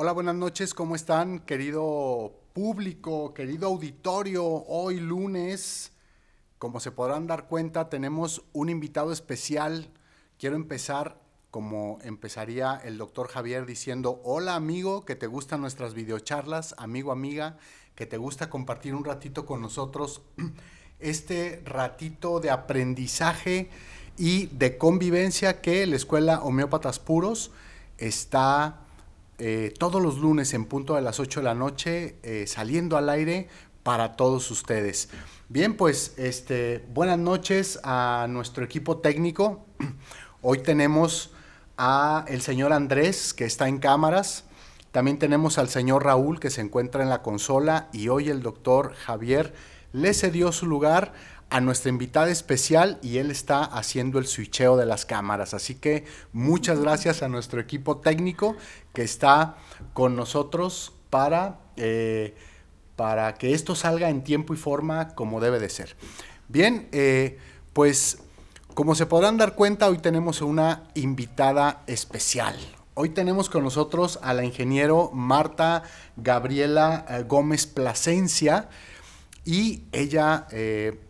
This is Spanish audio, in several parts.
Hola, buenas noches, ¿cómo están, querido público, querido auditorio? Hoy lunes, como se podrán dar cuenta, tenemos un invitado especial. Quiero empezar como empezaría el doctor Javier diciendo, hola amigo, que te gustan nuestras videocharlas, amigo, amiga, que te gusta compartir un ratito con nosotros, este ratito de aprendizaje y de convivencia que la Escuela Homeópatas Puros está eh, todos los lunes en punto de las 8 de la noche, eh, saliendo al aire para todos ustedes. Bien, pues este, buenas noches a nuestro equipo técnico. Hoy tenemos a el señor Andrés, que está en cámaras. También tenemos al señor Raúl, que se encuentra en la consola. Y hoy el doctor Javier le cedió su lugar a nuestra invitada especial y él está haciendo el switcheo de las cámaras. Así que muchas gracias a nuestro equipo técnico que está con nosotros para, eh, para que esto salga en tiempo y forma como debe de ser. Bien, eh, pues como se podrán dar cuenta, hoy tenemos una invitada especial. Hoy tenemos con nosotros a la ingeniero Marta Gabriela eh, Gómez Plasencia y ella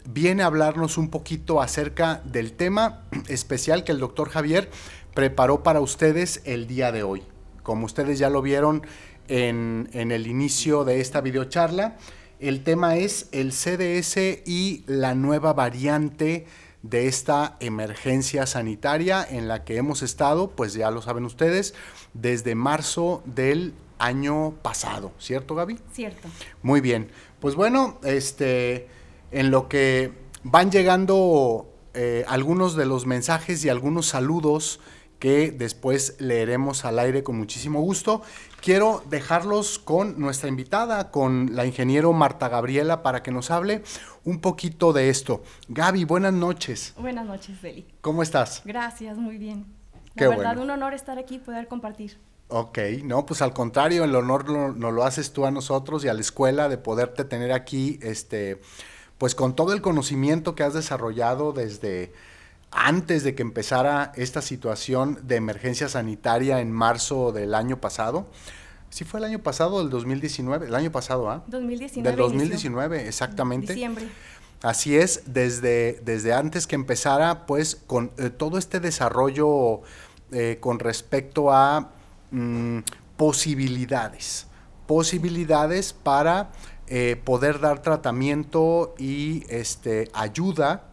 viene a hablarnos un poquito acerca del tema especial que el doctor Javier preparó para ustedes el día de hoy. Como ustedes ya lo vieron en, en el inicio de esta videocharla, el tema es el CDS y la nueva variante de esta emergencia sanitaria en la que hemos estado, pues ya lo saben ustedes, desde marzo del año pasado, ¿cierto Gaby? Cierto. Muy bien. Pues bueno, este, en lo que van llegando eh, algunos de los mensajes y algunos saludos que después leeremos al aire con muchísimo gusto. Quiero dejarlos con nuestra invitada, con la ingeniero Marta Gabriela, para que nos hable un poquito de esto. Gaby, buenas noches. Buenas noches, Feli. ¿Cómo estás? Gracias, muy bien. Qué La verdad, bueno. un honor estar aquí y poder compartir. Ok, no, pues al contrario, el honor lo- nos lo haces tú a nosotros y a la escuela de poderte tener aquí, este, pues con todo el conocimiento que has desarrollado desde antes de que empezara esta situación de emergencia sanitaria en marzo del año pasado. Sí fue el año pasado, del 2019, el año pasado, ¿ah? 2019. Del 2019, exactamente. Diciembre. Así es, desde, desde antes que empezara, pues con eh, todo este desarrollo eh, con respecto a mm, posibilidades, posibilidades para eh, poder dar tratamiento y este, ayuda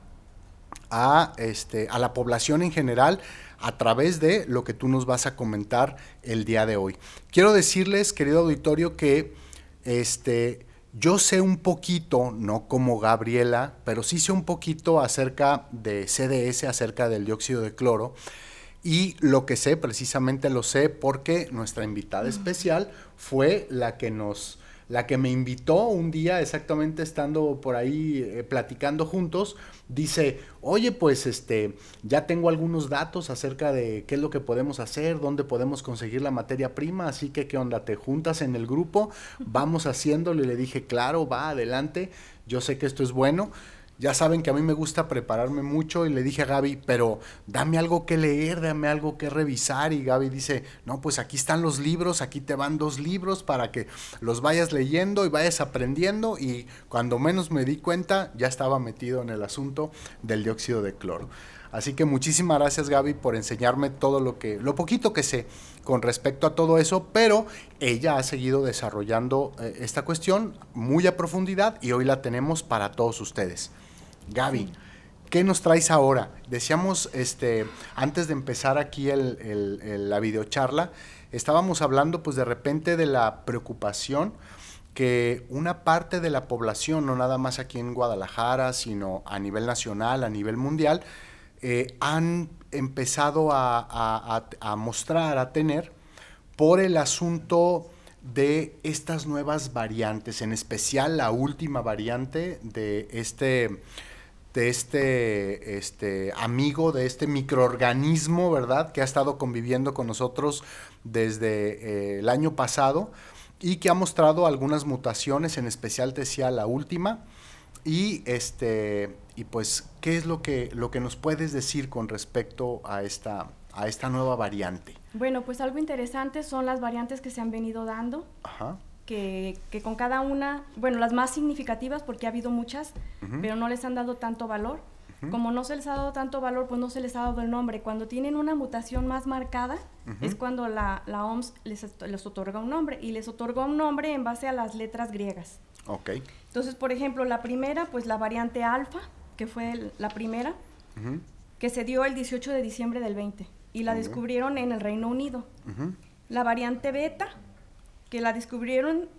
a, este, a la población en general a través de lo que tú nos vas a comentar el día de hoy. Quiero decirles, querido auditorio, que este, yo sé un poquito, no como Gabriela, pero sí sé un poquito acerca de CDS, acerca del dióxido de cloro. Y lo que sé, precisamente lo sé porque nuestra invitada especial fue la que nos, la que me invitó un día, exactamente estando por ahí eh, platicando juntos, dice, oye, pues este, ya tengo algunos datos acerca de qué es lo que podemos hacer, dónde podemos conseguir la materia prima, así que qué onda, te juntas en el grupo, vamos haciéndolo y le dije, claro, va adelante, yo sé que esto es bueno. Ya saben que a mí me gusta prepararme mucho y le dije a Gaby, pero dame algo que leer, dame algo que revisar. Y Gaby dice, no, pues aquí están los libros, aquí te van dos libros para que los vayas leyendo y vayas aprendiendo. Y cuando menos me di cuenta, ya estaba metido en el asunto del dióxido de cloro. Así que muchísimas gracias Gaby por enseñarme todo lo que, lo poquito que sé con respecto a todo eso, pero ella ha seguido desarrollando eh, esta cuestión muy a profundidad y hoy la tenemos para todos ustedes. Gaby, ¿qué nos traes ahora? Decíamos, este, antes de empezar aquí el- la videocharla, estábamos hablando pues de repente de la preocupación que una parte de la población, no nada más aquí en Guadalajara, sino a nivel nacional, a nivel mundial, eh, han empezado a- a- a mostrar, a tener, por el asunto de estas nuevas variantes, en especial la última variante de este, de este, este amigo, de este microorganismo, ¿verdad? Que ha estado conviviendo con nosotros desde eh, el año pasado y que ha mostrado algunas mutaciones, en especial te decía la última. Y este y pues, ¿qué es lo que, lo que nos puedes decir con respecto a esta, a esta nueva variante? Bueno, pues algo interesante son las variantes que se han venido dando. Ajá. Que, que con cada una, bueno, las más significativas, porque ha habido muchas, pero no les han dado tanto valor. Como no se les ha dado tanto valor, pues no se les ha dado el nombre. Cuando tienen una mutación más marcada, es cuando la, la OMS les, les otorga un nombre. Y les otorga un nombre en base a las letras griegas. Ok. Entonces, por ejemplo, la primera, pues la variante alfa, que fue la primera, que se dio el 18 de diciembre del 20 y la descubrieron en el Reino Unido. La variante beta, que la descubrieron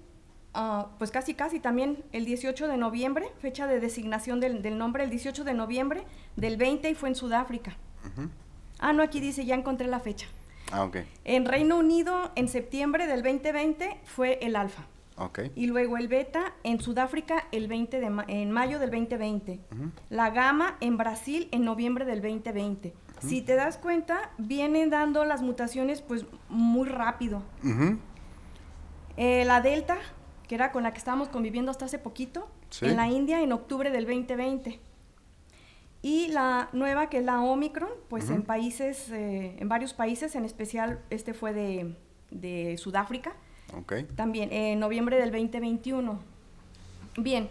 ah, pues casi casi también el 18 de noviembre, fecha de designación del, del nombre, el 18 de noviembre del 20 y fue en Sudáfrica. Ah, no, aquí dice, ya encontré la fecha. Ah, ok. En Reino Unido, en septiembre del 2020, fue el alfa. Ok. Y luego el beta en Sudáfrica el 20 de ma- en mayo del 2020. Ujú. La gama en Brasil en noviembre del 2020. Si te das cuenta, vienen dando las mutaciones pues muy rápido. Ujú. Eh, la delta, que era con la que estábamos conviviendo hasta hace poquito, Sí. en la India en octubre del 2020. Y la nueva, que es la Omicron, pues en países, eh, en varios países, en especial este fue de, de Sudáfrica, también en noviembre del 2021. Bien,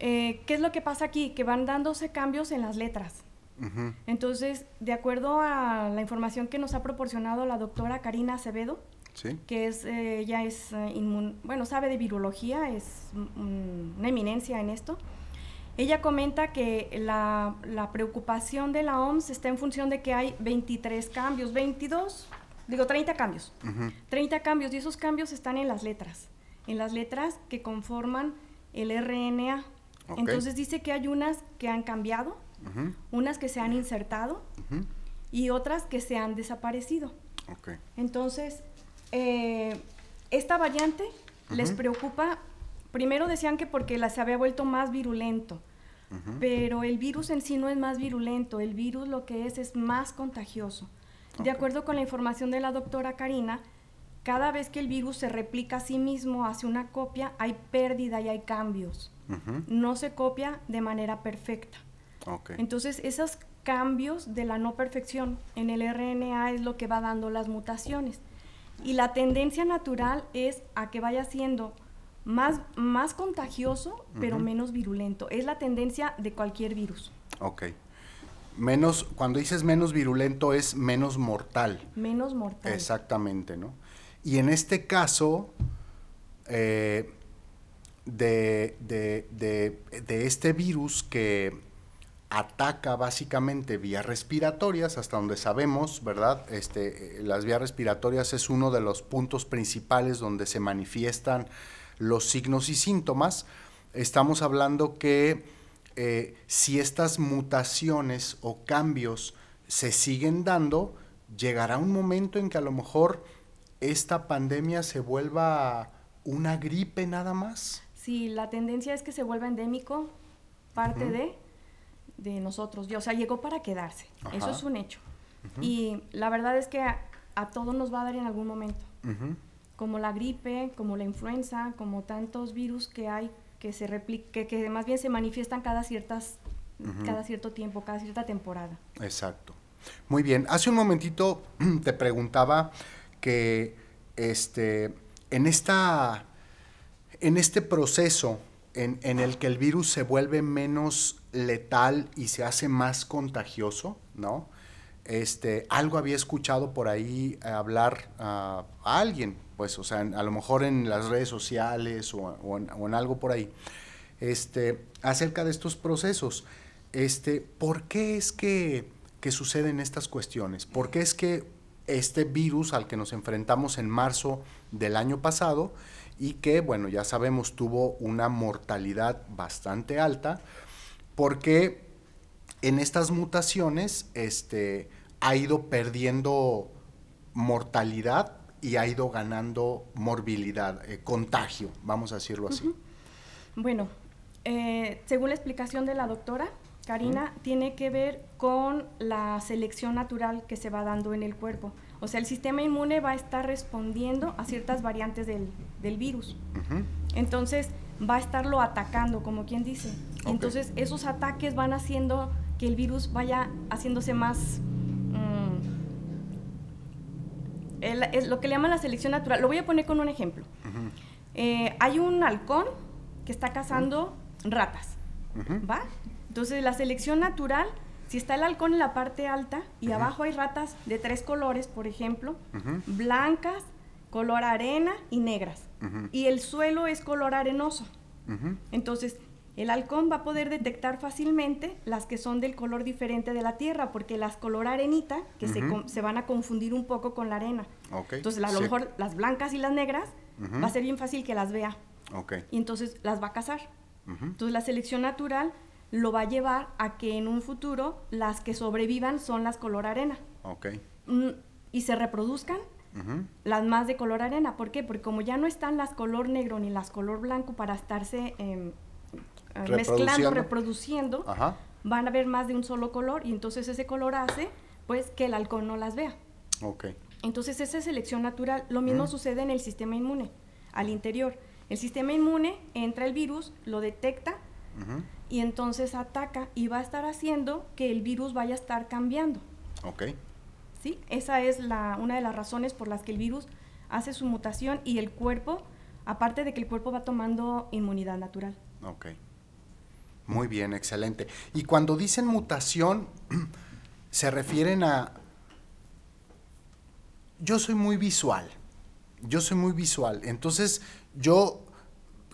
eh, ¿qué es lo que pasa aquí? Que van dándose cambios en las letras. Entonces, de acuerdo a la información que nos ha proporcionado la doctora Karina Acevedo, Sí. que es, eh, ella es, eh, inmun- bueno, sabe de virología, es mm, una eminencia en esto. Ella comenta que la, la preocupación de la OMS está en función de que hay 23 cambios, 22, digo 30 cambios. Ujú. 30 cambios y esos cambios están en las letras, en las letras que conforman el RNA. Ok. Entonces dice que hay unas que han cambiado, Ujú. unas que se han insertado Ujú. y otras que se han desaparecido. Ok. Entonces, eh, esta variante les preocupa, primero decían que porque la, se había vuelto más virulento, pero el virus en sí no es más virulento, el virus lo que es es más contagioso. De acuerdo con la información de la doctora Karina, cada vez que el virus se replica a sí mismo, hace una copia, hay pérdida y hay cambios. No se copia de manera perfecta. Entonces, esos cambios de la no perfección en el RNA es lo que va dando las mutaciones. Y la tendencia natural es a que vaya siendo más, más contagioso, pero menos virulento. Es la tendencia de cualquier virus. Ok. Menos, cuando dices menos virulento es menos mortal. Menos mortal. Exactamente, ¿no? Y en este caso, eh, de, de- de- de este virus que ataca básicamente vías respiratorias, hasta donde sabemos, ¿verdad? Este, eh, las vías respiratorias es uno de los puntos principales donde se manifiestan los signos y síntomas. Estamos hablando que eh, si estas mutaciones o cambios se siguen dando, llegará un momento en que a lo mejor esta pandemia se vuelva una gripe nada más. Sí, la tendencia es que se vuelva endémico, parte de, de nosotros. O sea, llegó para quedarse. Eso es un hecho. Y la verdad es que a, a todos nos va a dar en algún momento. Como la gripe, como la influenza, como tantos virus que hay que se repli- que, que más bien se manifiestan cada ciertas cada cierto tiempo, cada cierta temporada. Exacto. Muy bien. Hace un momentito te preguntaba que este, en, esta, en este proceso en, en el que el virus se vuelve menos letal y se hace más contagioso, ¿no? Este, algo había escuchado por ahí hablar a alguien, pues, o sea, a lo mejor en las redes sociales o, o en, o en algo por ahí, este, acerca de estos procesos. Este, ¿Por qué es que, que suceden estas cuestiones? ¿Por qué es que este virus al que nos enfrentamos en marzo del año pasado y que, bueno, ya sabemos, tuvo una mortalidad bastante alta, porque en estas mutaciones este, ha ido perdiendo mortalidad y ha ido ganando morbilidad, eh, contagio, vamos a decirlo así. Bueno, eh, según la explicación de la doctora Karina, tiene que ver con la selección natural que se va dando en el cuerpo. O sea, el sistema inmune va a estar respondiendo a ciertas variantes del, del virus. Entonces va a estarlo atacando, como quien dice. Entonces esos ataques van haciendo que el virus vaya haciéndose más, mm, es lo que le llaman la selección natural. Lo voy a poner con un ejemplo. Eh, hay un halcón que está cazando ratas, ¿va? Entonces, la selección natural, si está el halcón en la parte alta y abajo hay ratas de tres colores, por ejemplo, blancas, color arena y negras, y el suelo es color arenoso. Entonces, el halcón va a poder detectar fácilmente las que son del color diferente de la tierra, porque las color arenita, que se, van a confundir un poco con la arena. Entonces, a lo mejor las blancas y las negras, va a ser bien fácil que las vea. Y entonces las va a cazar. Entonces, la selección natural lo va a llevar a que en un futuro las que sobrevivan son las color arena. Mm, y se reproduzcan las más de color arena. ¿Por qué? Porque como ya no están las color negro ni las color blanco para estarse em, eh, mezclando, reproduciendo, van a haber más de un solo color y entonces ese color hace pues que el halcón no las vea. Entonces esa es selección natural. Lo mismo sucede en el sistema inmune, al interior. El sistema inmune entra el virus, lo detecta y entonces ataca y va a estar haciendo que el virus vaya a estar cambiando. Ok. Esa es la, una de las razones por las que el virus hace su mutación y el cuerpo, aparte de que el cuerpo va tomando inmunidad natural. Ok. Muy bien, excelente. Y cuando dicen mutación, se refieren a... Yo soy muy visual. Yo soy muy visual. Entonces, yo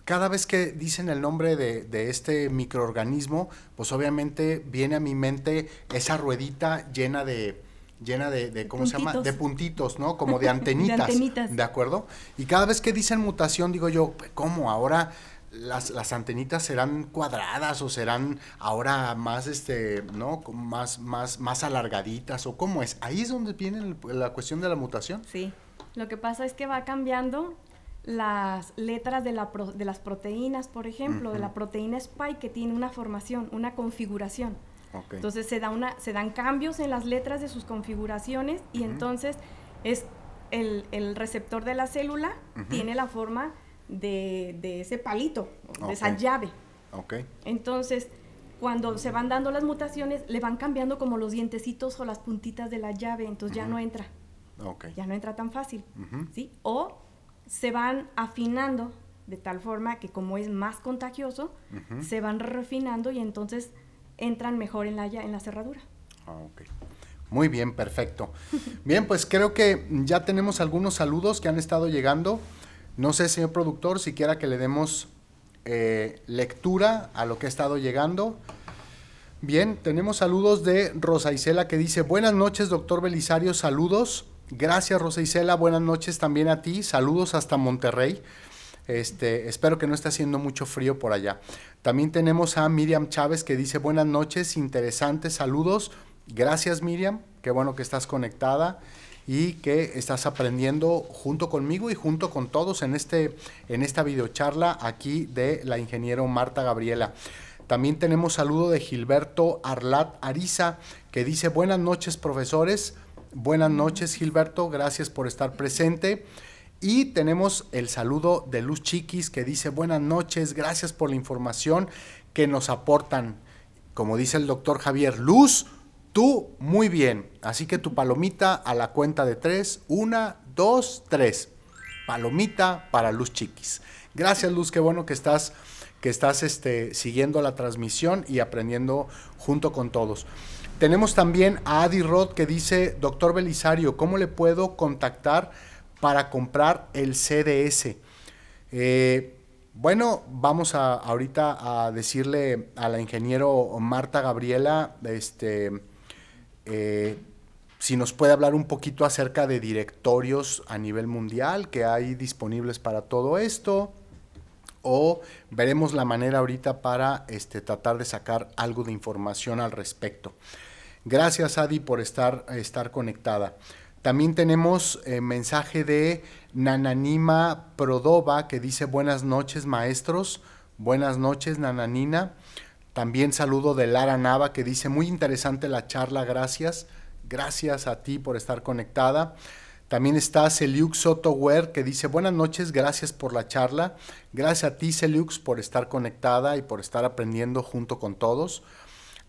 cada vez que dicen el nombre de, este microorganismo, pues obviamente viene a mi mente esa ruedita llena de llena de, ¿cómo se llama? De puntitos, ¿no? Como de antenitas. de antenitas. ¿De acuerdo? Y cada vez que dicen mutación, digo yo, ¿cómo? Ahora las, las, antenitas serán cuadradas o serán ahora más, este, ¿no? Más, más, más alargaditas o cómo es. Ahí es donde viene la cuestión de la mutación. Sí. Lo que pasa es que va cambiando las letras de, la de las proteínas, por ejemplo, de la proteína spike que tiene una formación, una configuración. Entonces se, da una, se dan cambios en las letras de sus configuraciones y entonces es el, el, receptor de la célula tiene la forma de, de ese palito, de esa llave. Entonces, cuando se van dando las mutaciones, le van cambiando como los dientecitos o las puntitas de la llave, entonces ya no entra. Ya no entra tan fácil. ¿sí? O se van afinando de tal forma que como es más contagioso, se van refinando y entonces entran mejor en la, en la cerradura. Ah, Muy bien, perfecto. Bien, pues creo que ya tenemos algunos saludos que han estado llegando. No sé, señor productor, si quiera que le demos eh, lectura a lo que ha estado llegando. Bien, tenemos saludos de Rosa Isela que dice, buenas noches, doctor Belisario, saludos. Gracias, Rosa Isela. Buenas noches también a ti. Saludos hasta Monterrey. Este, espero que no esté haciendo mucho frío por allá. También tenemos a Miriam Chávez que dice buenas noches, interesantes saludos. Gracias Miriam, qué bueno que estás conectada y que estás aprendiendo junto conmigo y junto con todos en, este, en esta videocharla aquí de la ingeniero Marta Gabriela. También tenemos saludo de Gilberto Arlat Ariza que dice buenas noches profesores. Buenas noches, Gilberto. Gracias por estar presente. Y tenemos el saludo de Luz Chiquis que dice buenas noches, gracias por la información que nos aportan. Como dice el doctor Javier, Luz, tú muy bien. Así que tu palomita a la cuenta de tres. Una, dos, tres. Palomita para Luz Chiquis. Gracias Luz, qué bueno que estás, que estás este, siguiendo la transmisión y aprendiendo junto con todos. Tenemos también a Adi Rod que dice, doctor Belisario, ¿cómo le puedo contactar para comprar el CDS? Eh, bueno, vamos a, ahorita a decirle a la ingeniero Marta Gabriela, este, eh, si nos puede hablar un poquito acerca de directorios a nivel mundial que hay disponibles para todo esto o veremos la manera ahorita para este, tratar de sacar algo de información al respecto. Gracias, Adi, por estar, estar conectada. También tenemos eh, mensaje de Nananima Prodova que dice buenas noches, maestros. Buenas noches, Nananina. También saludo de Lara Nava que dice muy interesante la charla, gracias. Gracias a ti por estar conectada. También está Celiux Sotower que dice buenas noches, gracias por la charla. Gracias a ti, Celiux, por estar conectada y por estar aprendiendo junto con todos.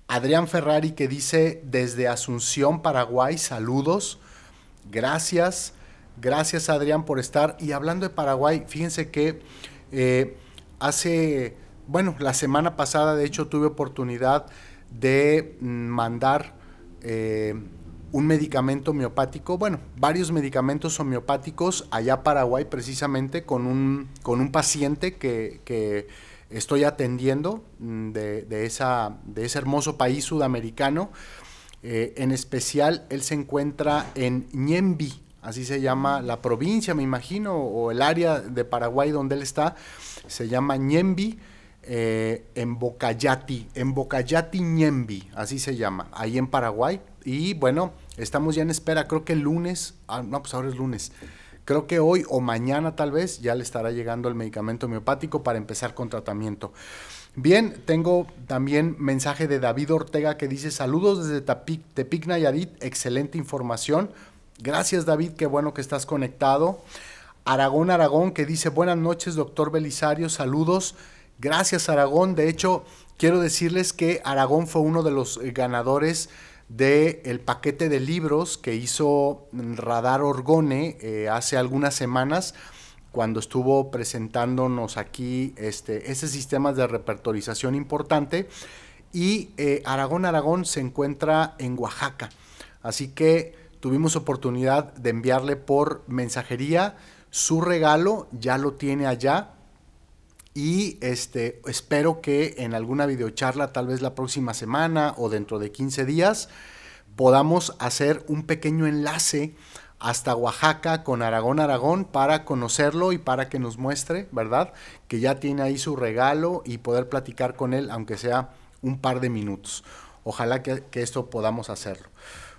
Adrián Ferrari que dice desde Asunción, Paraguay, saludos, gracias. Gracias Adrián por estar. Y hablando de Paraguay, fíjense que eh, hace, bueno, la semana pasada de hecho tuve oportunidad de mandar eh, un medicamento homeopático, bueno, varios medicamentos homeopáticos allá Paraguay precisamente con un, con un paciente que, estoy atendiendo mm, de, esa, de ese hermoso país sudamericano. Eh, en especial, él se encuentra en Ñembi, así se llama la provincia, me imagino, o el área de Paraguay donde él está, se llama Ñembi, eh, en Bocayati, en Bocayati Ñembi, así se llama, ahí en Paraguay. Y bueno, estamos ya en espera, creo que el lunes, ah, no, pues ahora es lunes, creo que hoy o mañana tal vez ya le estará llegando el medicamento homeopático para empezar con tratamiento. Bien, tengo también mensaje de David Ortega que dice saludos desde Tepic Nayarit, excelente información. Gracias David, qué bueno que estás conectado. Aragón Aragón que dice buenas noches doctor Belisario, saludos. Gracias Aragón, de hecho quiero decirles que Aragón fue uno de los ganadores del paquete de libros que hizo Radar Orgone eh, hace algunas semanas cuando estuvo presentándonos aquí este, ese sistema de repertorización importante. Y eh, Aragón Aragón se encuentra en Oaxaca. Así que tuvimos oportunidad de enviarle por mensajería su regalo, ya lo tiene allá. Y este, espero que en alguna videocharla, tal vez la próxima semana o dentro de 15 días, podamos hacer un pequeño enlace hasta Oaxaca con Aragón Aragón para conocerlo y para que nos muestre, ¿verdad? Que ya tiene ahí su regalo y poder platicar con él, aunque sea un par de minutos. Ojalá que, esto podamos hacerlo.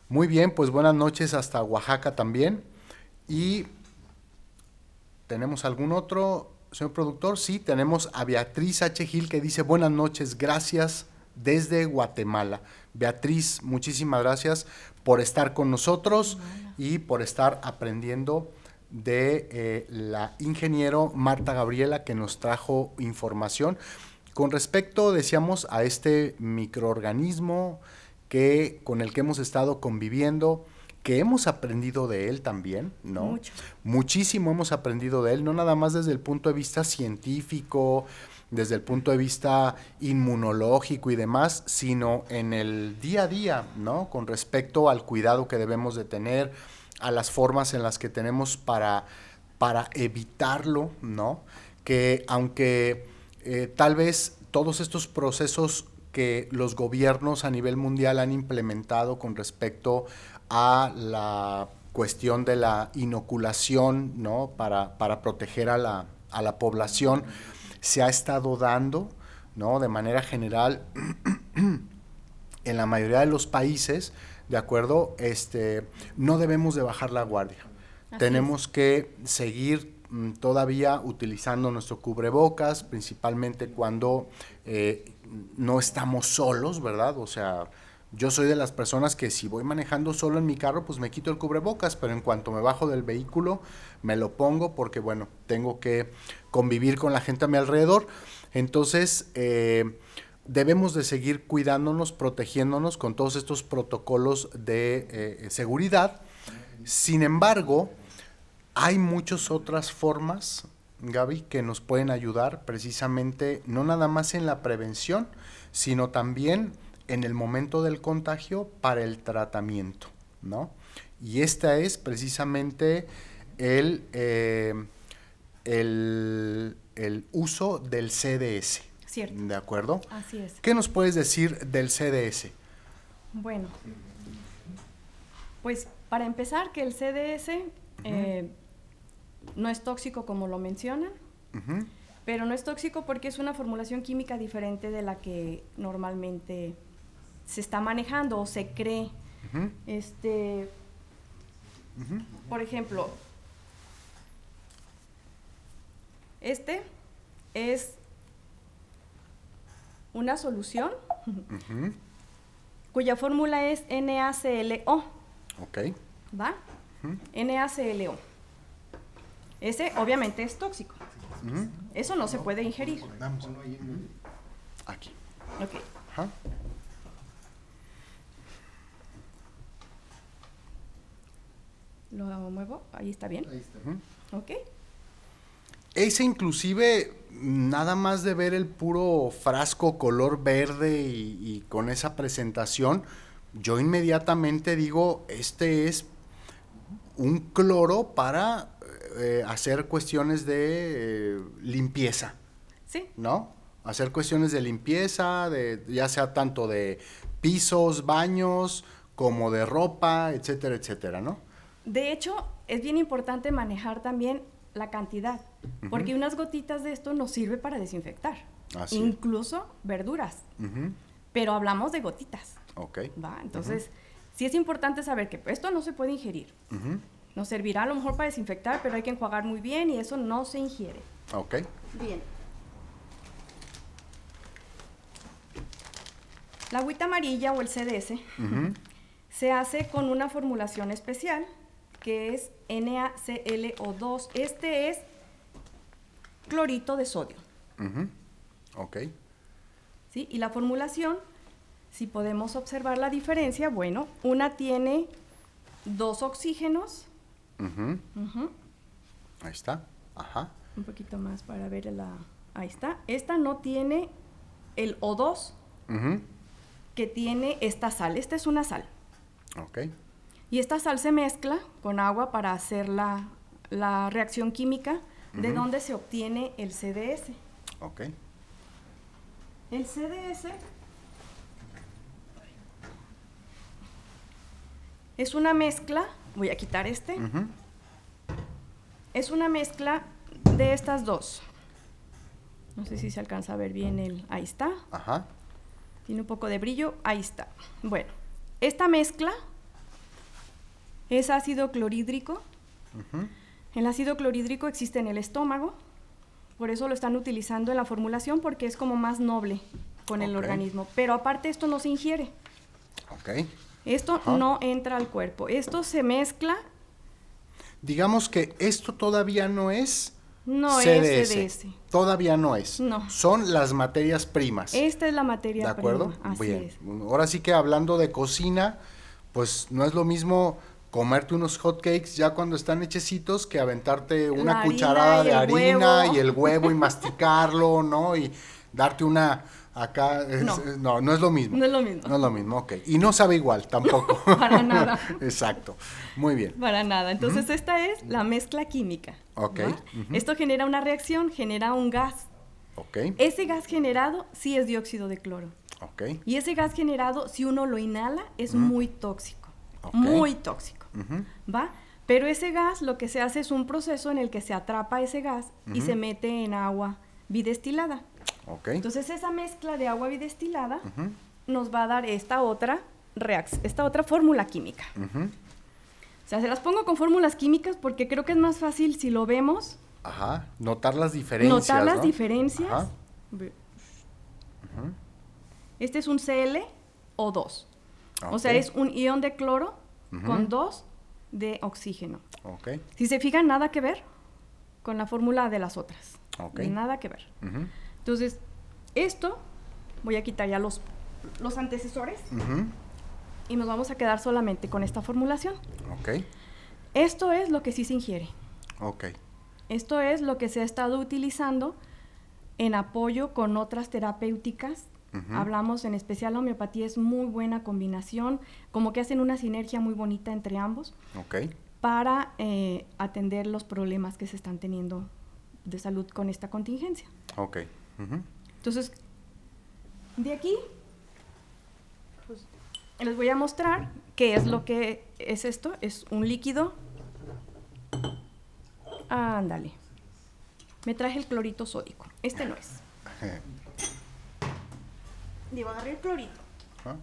Muy bien, pues buenas noches hasta Oaxaca también. Y tenemos algún otro, señor productor. Sí, tenemos a Beatriz H. Gil que dice buenas noches, gracias desde Guatemala. Beatriz, muchísimas gracias por estar con nosotros y por estar aprendiendo de eh, la ingeniero Marta Gabriela que nos trajo información con respecto, decíamos, a este microorganismo que, con el que hemos estado conviviendo, que hemos aprendido de él también, ¿no? Mucho. Muchísimo hemos aprendido de él, no nada más desde el punto de vista científico, desde el punto de vista inmunológico y demás, sino en el día a día, ¿no? Con respecto al cuidado que debemos de tener, a las formas en las que tenemos para, para evitarlo, ¿no? Que aunque eh, tal vez todos estos procesos que los gobiernos a nivel mundial han implementado con respecto a la cuestión de la inoculación, ¿no? Para, para proteger a la, a la población, se ha estado dando, ¿no? De manera general, en la mayoría de los países, ¿de acuerdo? Este, no debemos de bajar la guardia. Tenemos que seguir mm, todavía utilizando nuestro cubrebocas, principalmente cuando eh, no estamos solos, ¿verdad? O sea, yo soy de las personas que si voy manejando solo en mi carro, pues me quito el cubrebocas, pero en cuanto me bajo del vehículo, me lo pongo porque, bueno, tengo que convivir con la gente a mi alrededor. Entonces, eh, debemos de seguir cuidándonos, protegiéndonos con todos estos protocolos de eh, seguridad. Sin embargo, hay muchas otras formas, Gaby, que nos pueden ayudar precisamente, no nada más en la prevención, sino también en el momento del contagio para el tratamiento, ¿no? Y esta es precisamente el, eh, el, uso del CDS. Cierto. ¿De acuerdo? Así es. ¿Qué nos puedes decir del CDS? Bueno, pues para empezar, que el CDS eh, no es tóxico como lo mencionan, pero no es tóxico porque es una formulación química diferente de la que normalmente se está manejando o se cree. Este, por ejemplo, Este es una solución cuya fórmula es NaClO. Ok. ¿Va? NaClO. Ese obviamente es tóxico. Eso no se puede ingerir. Aquí. Ok. Lo muevo, ahí está bien. Ahí está. Ok. Ese inclusive, nada más de ver el puro frasco color verde y, y con esa presentación, yo inmediatamente digo, este es un cloro para eh, hacer cuestiones de eh, limpieza, Sí, ¿no? Hacer cuestiones de limpieza, de, ya sea tanto de pisos, baños, como de ropa, etcétera, etcétera, ¿no? De hecho, es bien importante manejar también la cantidad, porque unas gotitas de esto nos sirve para desinfectar, Así es. incluso verduras, pero hablamos de gotitas, Ok. ¿va? Entonces, sí es importante saber que esto no se puede ingerir. Nos servirá a lo mejor para desinfectar, pero hay que enjuagar muy bien y eso no se ingiere. Ok. Bien. La agüita amarilla o el CDS se hace con una formulación especial que es NaClO2. Este es clorito de sodio. Ok. ¿sí? Y la formulación, si podemos observar la diferencia, bueno, una tiene dos oxígenos, Ahí está. Ajá. un poquito más para ver la... Ahí está. Esta no tiene el O2 Ujú, que tiene esta sal. Esta es una sal. Ok. Y esta sal se mezcla con agua para hacer la, la reacción química de Ujú. donde se obtiene el CDS. Ok. El CDS es una mezcla, voy a quitar este, es una mezcla de estas dos. No sé si se alcanza a ver bien el, ahí está, Ajá. tiene un poco de brillo, ahí está. Bueno, esta mezcla es ácido clorhídrico. Ujú, El ácido clorhídrico existe en el estómago, por eso lo están utilizando en la formulación porque es como más noble con el organismo. Pero aparte esto no se ingiere, Ok. esto Ajá. no entra al cuerpo, esto se mezcla, Digamos que esto todavía no es no CDS. es CDS. Todavía no es. No. Son las materias primas. Esta es la materia ¿De acuerdo? prima, así Bien. es. Ahora sí que hablando de cocina, pues no es lo mismo comerte unos hot cakes ya cuando están hechecitos que aventarte una cucharada de harina huevo. y el huevo y masticarlo, ¿no? Y darte una acá es- No. no, no es lo mismo. No es lo mismo. No es lo mismo, ok. Y no sabe igual tampoco. Para nada. Exacto. Muy bien. Para nada. Entonces esta es la mezcla química. Ok. Esto genera una reacción, genera un gas. Ok. Ese gas generado sí es dióxido de cloro. Ok. Y ese gas generado, si uno lo inhala, es muy tóxico. Muy tóxico. ¿Va? Pero ese gas lo que se hace es un proceso en el que se atrapa ese gas y se mete en agua bidestilada. Ok. Entonces esa mezcla de agua bidestilada nos va a dar esta otra reacción, esta otra fórmula química. O sea, se las pongo con fórmulas químicas porque creo que es más fácil si lo vemos, Ajá. Notar las diferencias. notar las ¿no? diferencias. Ajá. Este es un Cl o 2. O sea, es un ion de cloro Con 2 de oxígeno. Ok. Si se fijan, nada que ver con la fórmula de las otras. Ok. Nada que ver. Entonces, esto, voy a quitar ya los, los antecesores y nos vamos a quedar solamente con esta formulación. Esto es lo que sí se ingiere. Esto es lo que se ha estado utilizando en apoyo con otras terapéuticas. Hablamos en especial la homeopatía, es muy buena combinación, como que hacen una sinergia muy bonita entre ambos para eh, atender los problemas que se están teniendo de salud con esta contingencia. Ok. Entonces, de aquí, pues, les voy a mostrar qué es lo que es esto. Es un líquido. Ándale. Me traje el clorito sódico. Este no es. Digo, agarré el clorito. Ajá.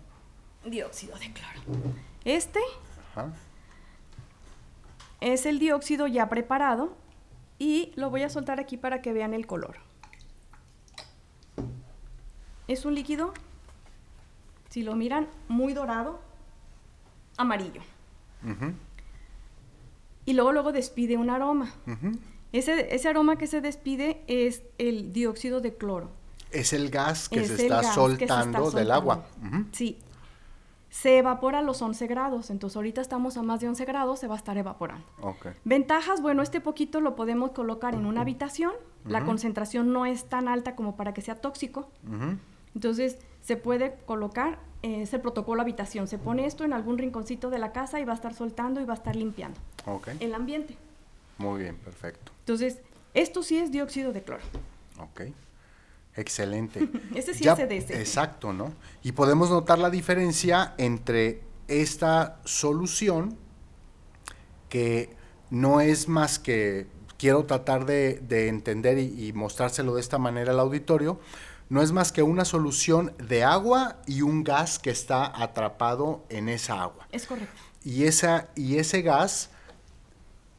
Dióxido de cloro. Este Ajá. es el dióxido ya preparado y lo voy a soltar aquí para que vean el color. Es un líquido, si lo miran, muy dorado, amarillo. Y luego luego despide un aroma. Ese aroma que se despide es el dióxido de cloro. Es el gas que Es se está gas que se está soltando del agua. Sí. se evapora a los 11 grados. Entonces ahorita estamos a más de 11 grados, se va a estar evaporando. Ventajas, bueno, este poquito lo podemos colocar en una habitación. La concentración no es tan alta como para que sea tóxico. Entonces se puede colocar, eh, es el protocolo habitación. Se pone esto en algún rinconcito de la casa y va a estar soltando y va a estar limpiando el ambiente. Muy bien, perfecto. Entonces, esto sí es dióxido de cloro. Ok. Excelente. Ese sí es CDS. Exacto, ¿no? Y podemos notar la diferencia entre esta solución, que no es más que, quiero tratar de, entender y, mostrárselo de esta manera al auditorio, no es más que una solución de agua y un gas que está atrapado en esa agua. Es correcto. Y, esa, y ese gas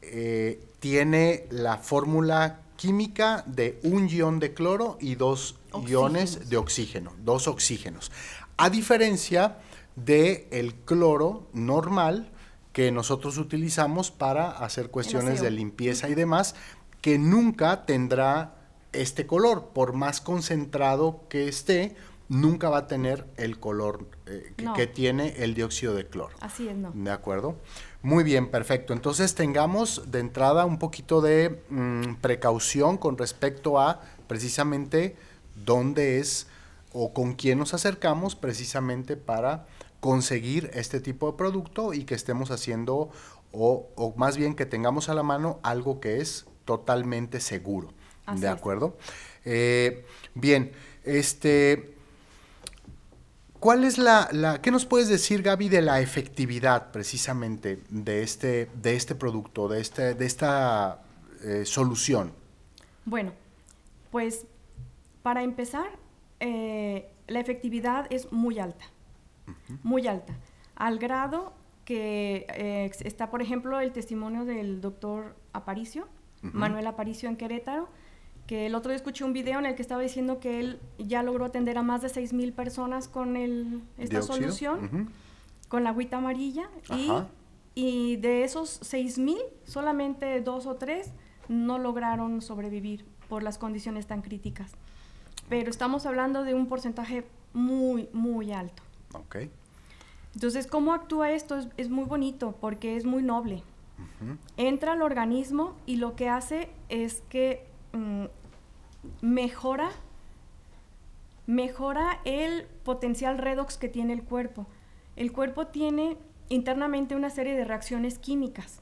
eh, tiene la fórmula química de un ion de cloro y dos iones de oxígeno, dos oxígenos. A diferencia del el cloro normal que nosotros utilizamos para hacer cuestiones de limpieza y demás, que nunca tendrá este color, por más concentrado que esté, nunca va a tener el color eh, que, tiene el dióxido de cloro. Así es, ¿no? ¿De acuerdo? Muy bien, perfecto. Entonces tengamos de entrada un poquito de mm, precaución con respecto a precisamente dónde es o con quién nos acercamos precisamente para conseguir este tipo de producto y que estemos haciendo o, más bien que tengamos a la mano algo que es totalmente seguro. ¿De acuerdo? Eh, bien, este ¿Cuál es la, qué nos puedes decir, Gaby, de la efectividad precisamente de este, de este producto, de, este, de esta eh, solución? Bueno, pues para empezar, eh, la efectividad es muy alta, muy alta, al grado que eh, está, por ejemplo, el testimonio del doctor Aparicio, Manuel Aparicio en Querétaro, que el otro día escuché un video en el que estaba diciendo que él ya logró atender a más de 6 personas con el, esta solución, con la agüita amarilla, y, y, de esos 6 mil, solamente dos o tres no lograron sobrevivir por las condiciones tan críticas. Pero estamos hablando de un porcentaje muy, muy alto. Ok. Entonces, ¿cómo actúa esto? Es, muy bonito porque es muy noble. Entra al organismo y lo que hace es que Mm, mejora, mejora el potencial redox que tiene el cuerpo. El cuerpo tiene internamente una serie de reacciones químicas.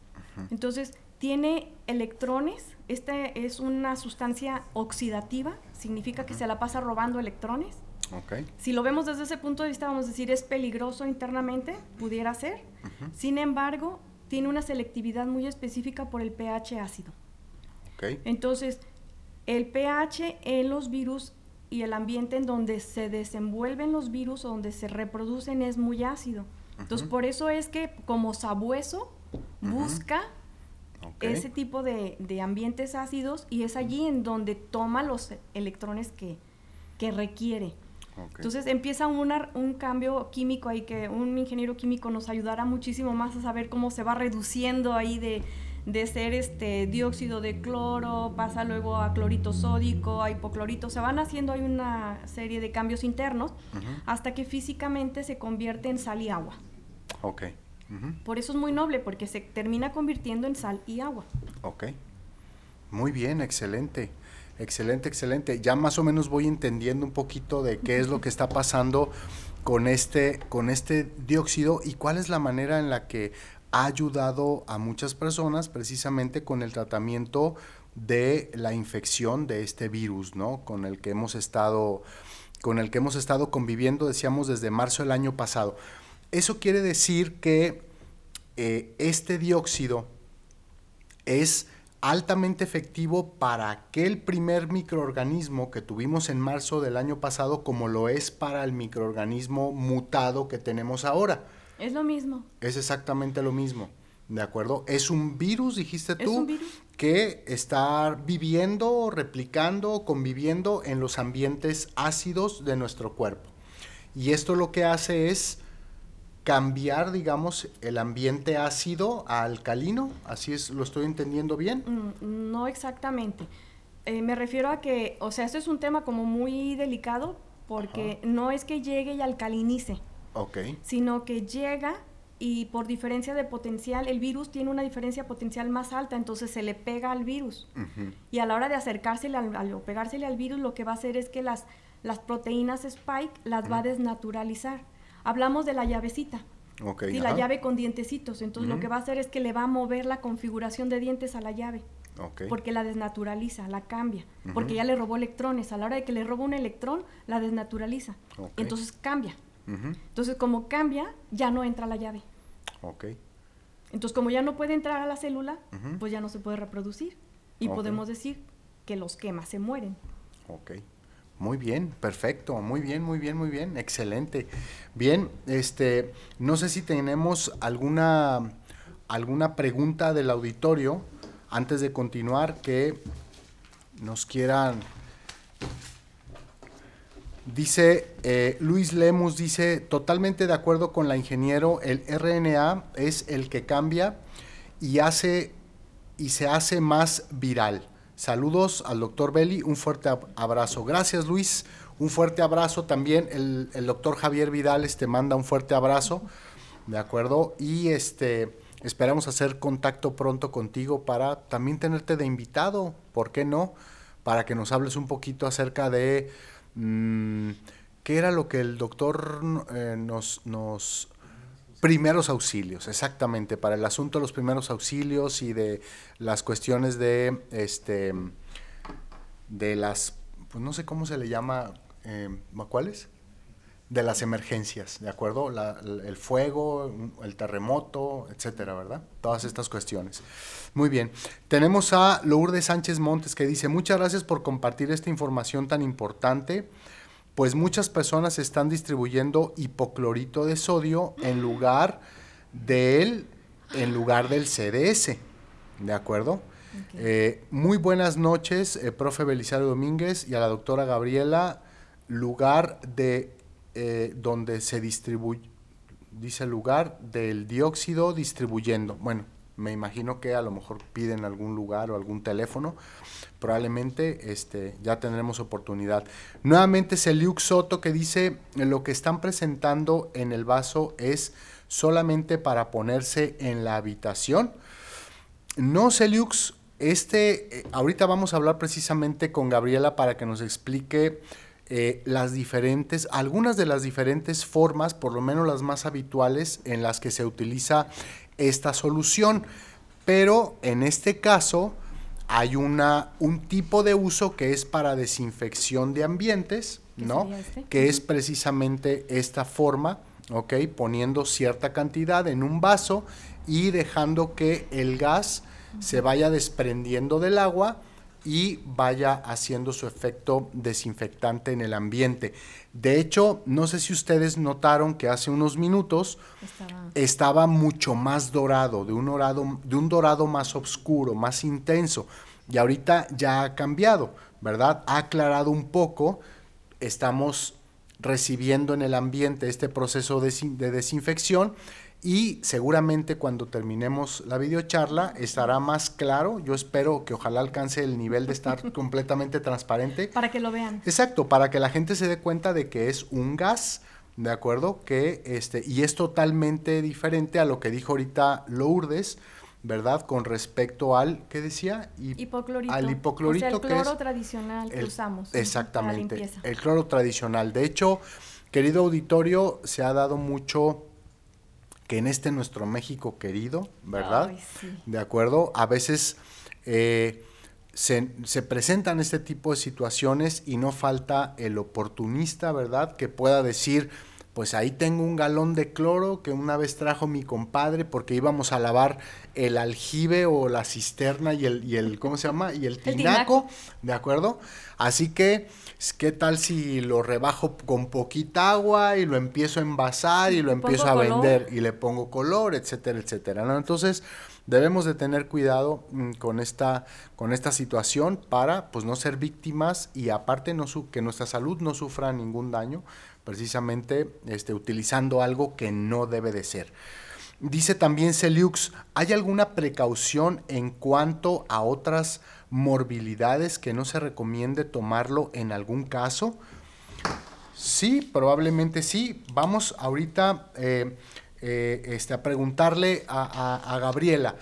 Entonces, tiene electrones, esta es una sustancia oxidativa, significa que se la pasa robando electrones. Si lo vemos desde ese punto de vista, vamos a decir, es peligroso internamente, pudiera ser. Sin embargo, tiene una selectividad muy específica por el pH ácido. Entonces, el pH en los virus y el ambiente en donde se desenvuelven los virus o donde se reproducen es muy ácido. Entonces, por eso es que como sabueso busca ese tipo de, ambientes ácidos y es allí en donde toma los electrones que, requiere. Entonces empieza un cambio químico ahí que un ingeniero químico nos ayudará muchísimo más a saber cómo se va reduciendo ahí de, de ser este dióxido de cloro, pasa luego a clorito sódico, a hipoclorito, se van haciendo hay una serie de cambios internos hasta que físicamente se convierte en sal y agua. Ok. Por eso es muy noble, porque se termina convirtiendo en sal y agua. Ok. Muy bien, excelente. Excelente, excelente. Ya más o menos voy entendiendo un poquito de qué es lo que está pasando con este, con este dióxido y cuál es la manera en la que ha ayudado a muchas personas precisamente con el tratamiento de la infección de este virus, ¿no? Con el que hemos estado, con el que hemos estado conviviendo, decíamos, desde marzo del año pasado. Eso quiere decir que eh, este dióxido es altamente efectivo para aquel primer microorganismo que tuvimos en marzo del año pasado como lo es para el microorganismo mutado que tenemos ahora. Es lo mismo. Es exactamente lo mismo. ¿De acuerdo? Es un virus, dijiste tú, ¿Es un virus? que está viviendo, replicando, conviviendo en los ambientes ácidos de nuestro cuerpo. Y esto lo que hace es cambiar, digamos, el ambiente ácido a alcalino. Así es, ¿lo estoy entendiendo bien? Mm, no exactamente. Eh, me refiero a que, o sea, esto es un tema como muy delicado porque no es que llegue y alcalinice sino que llega y por diferencia de potencial, el virus tiene una diferencia potencial más alta, entonces se le pega al virus. Y a la hora de acercársele al, al, pegársele al virus, lo que va a hacer es que las, las proteínas spike las va a desnaturalizar. Hablamos de la llavecita. y la llave con dientecitos. Entonces lo que va a hacer es que le va a mover la configuración de dientes a la llave. Porque la desnaturaliza, la cambia. Porque ya le robó electrones. A la hora de que le roba un electrón, la desnaturaliza. Entonces cambia. Entonces como cambia, ya no entra la llave. Ok. Entonces, como ya no puede entrar a la célula, pues ya no se puede reproducir. Y podemos decir que los quemas se mueren. Ok. Muy bien, perfecto, muy bien, muy bien, muy bien, excelente. Bien, este, no sé si tenemos alguna, alguna pregunta del auditorio antes de continuar que nos quieran Dice eh, Luis Lemus, dice, totalmente de acuerdo con la ingeniero, el RNA es el que cambia y hace y se hace más viral. Saludos al doctor Belli, un fuerte abrazo. Gracias Luis, un fuerte abrazo también. El, el doctor Javier Vidales te manda un fuerte abrazo, ¿de acuerdo? Y este, esperamos hacer contacto pronto contigo para también tenerte de invitado, ¿por qué no? Para que nos hables un poquito acerca de ¿Qué era lo que el doctor eh, nos, nos... Primeros auxilios, exactamente, para el asunto de los primeros auxilios y de las cuestiones de, este, de las, pues no sé cómo se le llama, eh, ¿cuáles? De las emergencias, ¿de acuerdo? el fuego, el terremoto, etcétera, ¿verdad? Todas estas cuestiones. Muy bien. Tenemos a Lourdes Sánchez Montes que dice, muchas gracias por compartir esta información tan importante, pues muchas personas están distribuyendo hipoclorito de sodio en lugar del, en lugar del CDS. ¿De acuerdo? Eh, muy buenas noches, eh, profe Belisario Domínguez y a la doctora Gabriela. Lugar de eh, donde se distribuye, dice lugar del dióxido distribuyendo. Bueno, me imagino que a lo mejor piden algún lugar o algún teléfono. Probablemente este, ya tendremos oportunidad. Nuevamente Celiux Soto que dice lo que están presentando en el vaso es solamente para ponerse en la habitación. No, Celiux, este, eh, ahorita vamos a hablar precisamente con Gabriela para que nos explique eh, las diferentes, algunas de las diferentes formas, por lo menos las más habituales, en las que se utiliza esta solución. Pero en este caso hay una, un tipo de uso que es para desinfección de ambientes, ¿no? Este? Que es precisamente esta forma, ¿ok? Poniendo cierta cantidad en un vaso y dejando que el gas se vaya desprendiendo del agua y vaya haciendo su efecto desinfectante en el ambiente. De hecho, no sé si ustedes notaron que hace unos minutos estaba, mucho más dorado, de un dorado, de un dorado más oscuro, más intenso. Y ahorita ya ha cambiado, ¿verdad? Ha aclarado un poco. Estamos recibiendo en el ambiente este proceso de, de desinfección y seguramente cuando terminemos la videocharla estará más claro. Yo espero que ojalá alcance el nivel de estar completamente transparente. Para que lo vean. Exacto, para que la gente se dé cuenta de que es un gas, ¿de acuerdo? Que este, y es totalmente diferente a lo que dijo ahorita Lourdes. ¿verdad? Con respecto al, ¿qué decía? hipoclorito. Al hipoclorito. el cloro tradicional que usamos. Exactamente. el cloro tradicional. De hecho, querido auditorio, se ha dado mucho que en este nuestro México querido, ¿verdad? De acuerdo, a veces eh, se, se, presentan este tipo de situaciones y no falta el oportunista, ¿verdad? Que pueda decir, pues ahí tengo un galón de cloro que una vez trajo mi compadre porque íbamos a lavar el aljibe o la cisterna y el, y el ¿cómo se llama? Y el tinaco, ¿de acuerdo? Así que, ¿qué tal si lo rebajo con poquita agua y lo empiezo a envasar y lo empiezo a vender y le pongo color, etcétera, etcétera, ¿no? Entonces, debemos de tener cuidado mm, con esta, con esta situación para, pues, no ser víctimas y aparte no que nuestra salud no sufra ningún daño precisamente este, utilizando algo que no debe de ser. Dice también Celiux, ¿hay alguna precaución en cuanto a otras morbilidades que no se recomiende tomarlo en algún caso? Sí, probablemente sí. Vamos ahorita eh, eh, este, a preguntarle a, Gabriela.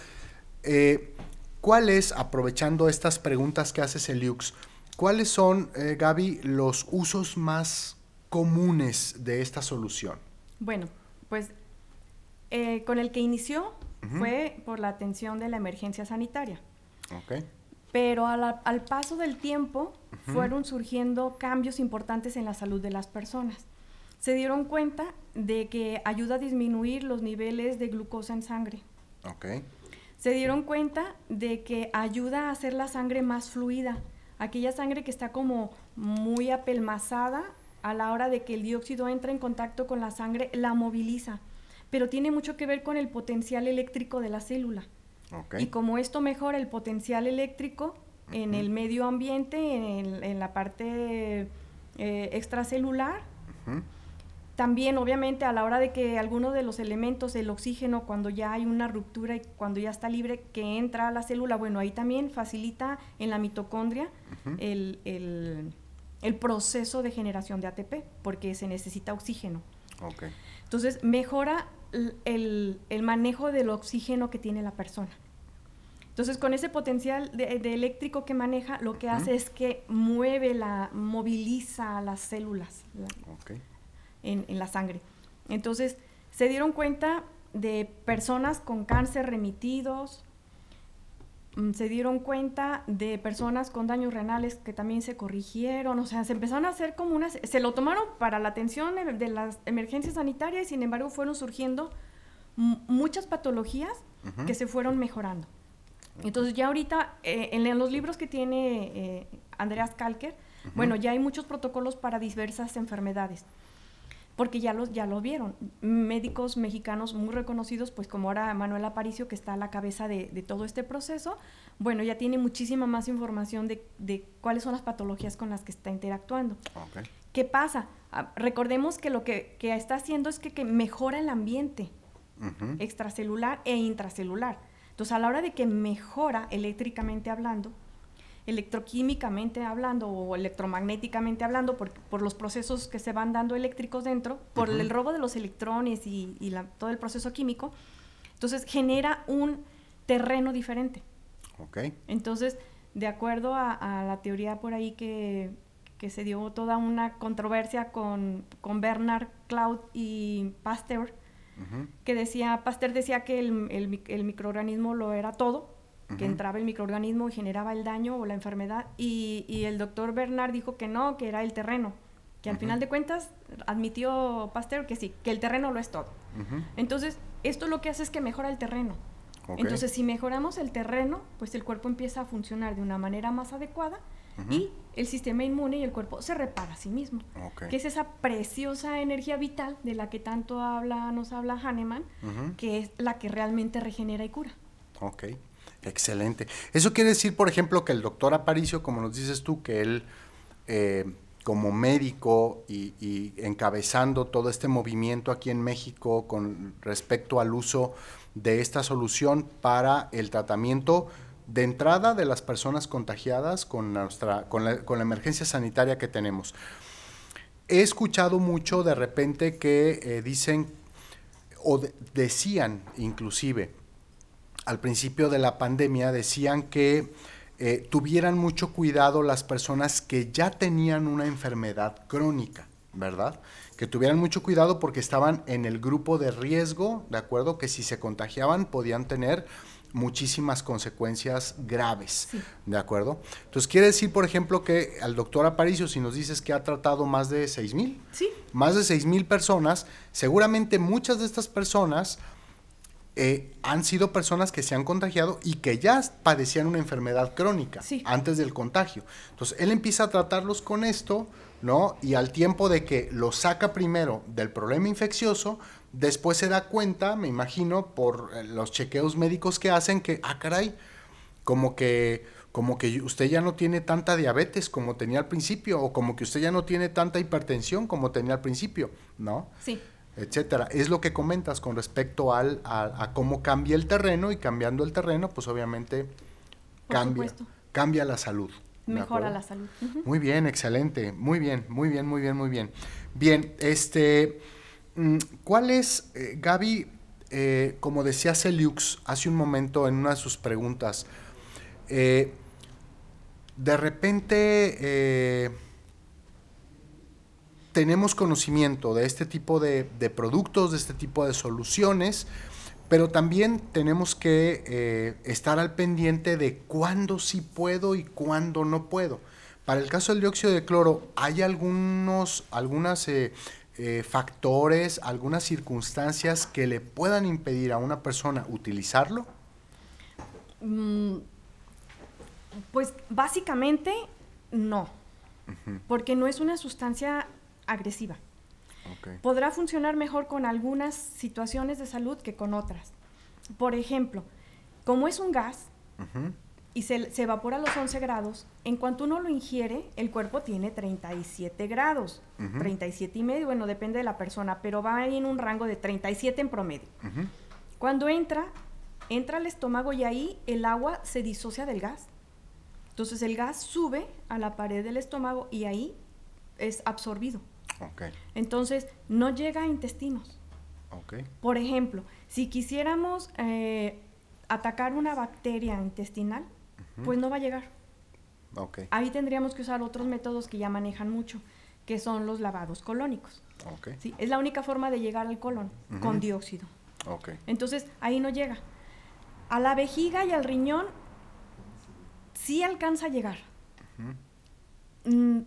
Eh, ¿Cuál es, aprovechando estas preguntas que hace Celiux, cuáles son, Gaby, los usos más comunes de esta solución? Bueno, pues con el que inició fue por la atención de la emergencia sanitaria. Okay. Pero al paso del tiempo fueron surgiendo cambios importantes en la salud de las personas. Se dieron cuenta de que ayuda a disminuir los niveles de glucosa en sangre. Okay. Se dieron cuenta de que ayuda a hacer la sangre más fluida. Aquella sangre que está como muy apelmazada a la hora de que el dióxido entra en contacto con la sangre, la moviliza. Pero tiene mucho que ver con el potencial eléctrico de la célula. Y como esto mejora el potencial eléctrico en el medio ambiente, en, la parte eh, extracelular, también obviamente a la hora de que alguno de los elementos, el oxígeno, cuando ya hay una ruptura y cuando ya está libre, que entra a la célula, bueno, ahí también facilita en la mitocondria el, proceso de generación de ATP, porque se necesita oxígeno. Entonces, mejora el, manejo del oxígeno que tiene la persona. Entonces, con ese potencial de, eléctrico que maneja, lo que hace es que mueve, la, moviliza las células en, la sangre. Entonces, se dieron cuenta de personas con cáncer remitidos, se dieron cuenta de personas con daños renales que también se corrigieron, o sea, se empezaron a hacer como unas, se lo tomaron para la atención de las emergencias sanitarias y sin embargo fueron surgiendo muchas patologías que se fueron mejorando. Entonces ya ahorita, eh, en, los libros que tiene eh, Andreas Kalker, bueno, ya hay muchos protocolos para diversas enfermedades, porque ya, los, ya lo vieron. Médicos mexicanos muy reconocidos, pues como ahora Manuel Aparicio, que está a la cabeza de, todo este proceso, bueno, ya tiene muchísima más información de, cuáles son las patologías con las que está interactuando. ¿Qué pasa? Ah, recordemos que lo que, está haciendo es que, mejora el ambiente extracelular e intracelular. Entonces, a la hora de que mejora eléctricamente hablando, electroquímicamente hablando o electromagnéticamente hablando, por, por, los procesos que se van dando eléctricos dentro, por el robo de los electrones y, todo el proceso químico, entonces genera un terreno diferente. Okay. Entonces, de acuerdo a, la teoría por ahí que, que, se dio toda una controversia con, con Bernard Cloud y Pasteur, que decía, Pasteur decía que el, microorganismo lo era todo, que entraba el microorganismo y generaba el daño o la enfermedad, y, el doctor Bernard dijo que no, que era el terreno, que al final de cuentas admitió Pasteur que sí, que el terreno lo es todo. Entonces, esto lo que hace es que mejora el terreno. Entonces, si mejoramos el terreno, pues el cuerpo empieza a funcionar de una manera más adecuada y el sistema inmune y el cuerpo se repara a sí mismo. Que es esa preciosa energía vital de la que tanto habla, nos habla Hahnemann, que es la que realmente regenera y cura. Ok, excelente. Eso quiere decir, por ejemplo, que el doctor Aparicio, como nos dices tú, que él... Eh, como médico y, encabezando todo este movimiento aquí en México con respecto al uso de esta solución para el tratamiento de entrada de las personas contagiadas con, nuestra, con, la, emergencia sanitaria que tenemos. He escuchado mucho de repente que eh, dicen, o decían inclusive, al principio de la pandemia, decían que eh, tuvieran mucho cuidado las personas que ya tenían una enfermedad crónica, ¿verdad? Que tuvieran mucho cuidado porque estaban en el grupo de riesgo, ¿de acuerdo? Que si se contagiaban podían tener muchísimas consecuencias graves, ¿de acuerdo? Entonces, quiere decir, por ejemplo, que al doctor Aparicio, si nos dices que ha tratado más de 6 mil, sí. más de 6 mil personas, seguramente muchas de estas personas eh, han sido personas que se han contagiado y que ya padecían una enfermedad crónica antes del contagio. Entonces, él empieza a tratarlos con esto, ¿no? Y al tiempo de que los saca primero del problema infeccioso, Después se da cuenta, me imagino, por eh, los chequeos médicos que hacen, que, ah, caray, como que, como que usted ya no tiene tanta diabetes como tenía al principio, o como que usted ya no tiene tanta hipertensión como tenía al principio, ¿no? Sí. Etcétera. Es lo que comentas con respecto al, a, cómo cambia el terreno y cambiando el terreno, pues obviamente cambia, cambia la salud. mejora la salud. Muy bien, excelente. Muy bien, muy bien, muy bien, muy bien. Bien, este, mm, ¿cuál es, eh, Gaby, eh, como decía Celiux hace un momento en una de sus preguntas, eh, de repente tenemos conocimiento de este tipo de, productos, de este tipo de soluciones, pero también tenemos que eh, estar al pendiente de cuándo sí puedo y cuándo no puedo. Para el caso del dióxido de cloro, ¿hay algunos algunas, eh, eh, factores, algunas circunstancias que le puedan impedir a una persona utilizarlo? Mm, pues básicamente no, porque no es una sustancia agresiva. Podrá funcionar mejor con algunas situaciones de salud que con otras. Por ejemplo, como es un gas y se, evapora a los 11 grados, en cuanto uno lo ingiere, el cuerpo tiene 37 grados, 37 y medio, bueno, depende de la persona, pero va ahí en un rango de 37 en promedio. Cuando entra, entra al estómago y ahí el agua se disocia del gas. Entonces el gas sube a la pared del estómago y ahí es absorbido. Entonces, no llega a intestinos. Por ejemplo, si quisiéramos eh, atacar una bacteria intestinal, pues no va a llegar. Ahí tendríamos que usar otros métodos que ya manejan mucho, que son los lavados colónicos. Es la única forma de llegar al colon, con dióxido. Entonces, ahí no llega. A la vejiga y al riñón sí alcanza a llegar.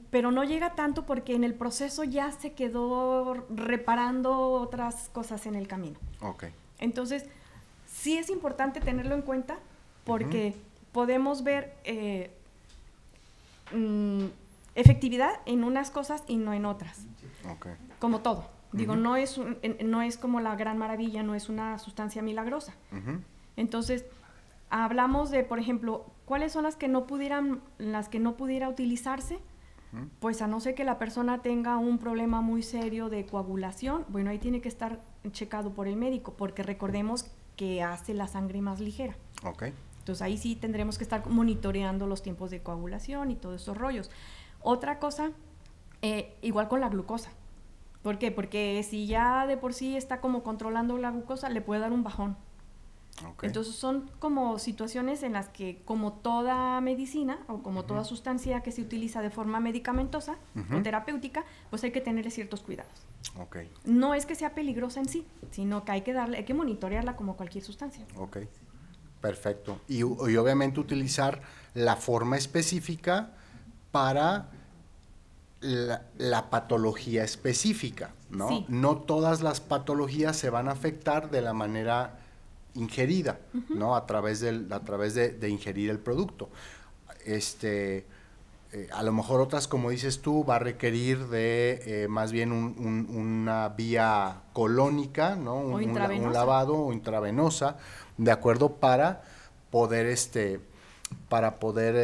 Pero no llega tanto porque en el proceso ya se quedó reparando otras cosas en el camino. Ok. Entonces, sí es importante tenerlo en cuenta porque podemos ver eh, mm, efectividad en unas cosas y no en otras. Okay. Como todo. Digo, no, es no es como la gran maravilla, no es una sustancia milagrosa. Entonces, hablamos de, por ejemplo, ¿cuáles son las que no pudieran, las que no pudiera utilizarse? Pues a no ser que la persona tenga un problema muy serio de coagulación, bueno, ahí tiene que estar checado por el médico, porque recordemos que hace la sangre más ligera. Ok. Entonces ahí sí tendremos que estar monitoreando los tiempos de coagulación y todos esos rollos. Otra cosa, eh, igual con la glucosa. ¿Por qué? Porque si ya de por sí está como controlando la glucosa, le puede dar un bajón. Entonces son como situaciones en las que como toda medicina o como toda sustancia que se utiliza de forma medicamentosa o terapéutica, pues hay que tener ciertos cuidados. No es que sea peligrosa en sí, sino que hay que darle, hay que monitorearla como cualquier sustancia. Ok, perfecto. Y, obviamente utilizar la forma específica para la, patología específica, ¿no? No todas las patologías se van a afectar de la manera ingerida, ¿no? A través, del, a través de, ingerir el producto. Este, eh, a lo mejor otras, como dices tú, va a requerir de eh, más bien una vía colónica, ¿no? Un, lavado o intravenosa, de acuerdo, para poder, este, para poder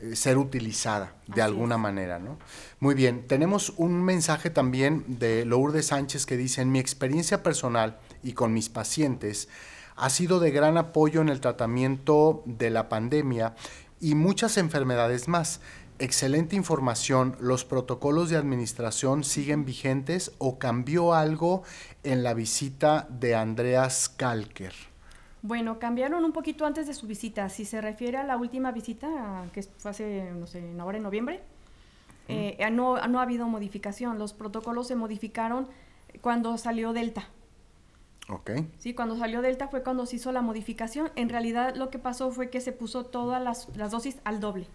eh, ser utilizada de alguna manera, ¿no? Muy bien, tenemos un mensaje también de Lourdes Sánchez que dice, en mi experiencia personal, y con mis pacientes ha sido de gran apoyo en el tratamiento de la pandemia y muchas enfermedades más. Excelente información. ¿Los protocolos de administración siguen vigentes o cambió algo en la visita de Andreas Kalker? Bueno, cambiaron un poquito antes de su visita. Si se refiere a la última visita, que fue hace, no sé, ahora en noviembre, eh, no, no ha habido modificación. Los protocolos se modificaron cuando salió Delta. Sí, cuando salió Delta fue cuando se hizo la modificación. En realidad lo que pasó fue que se puso todas las, dosis al doble.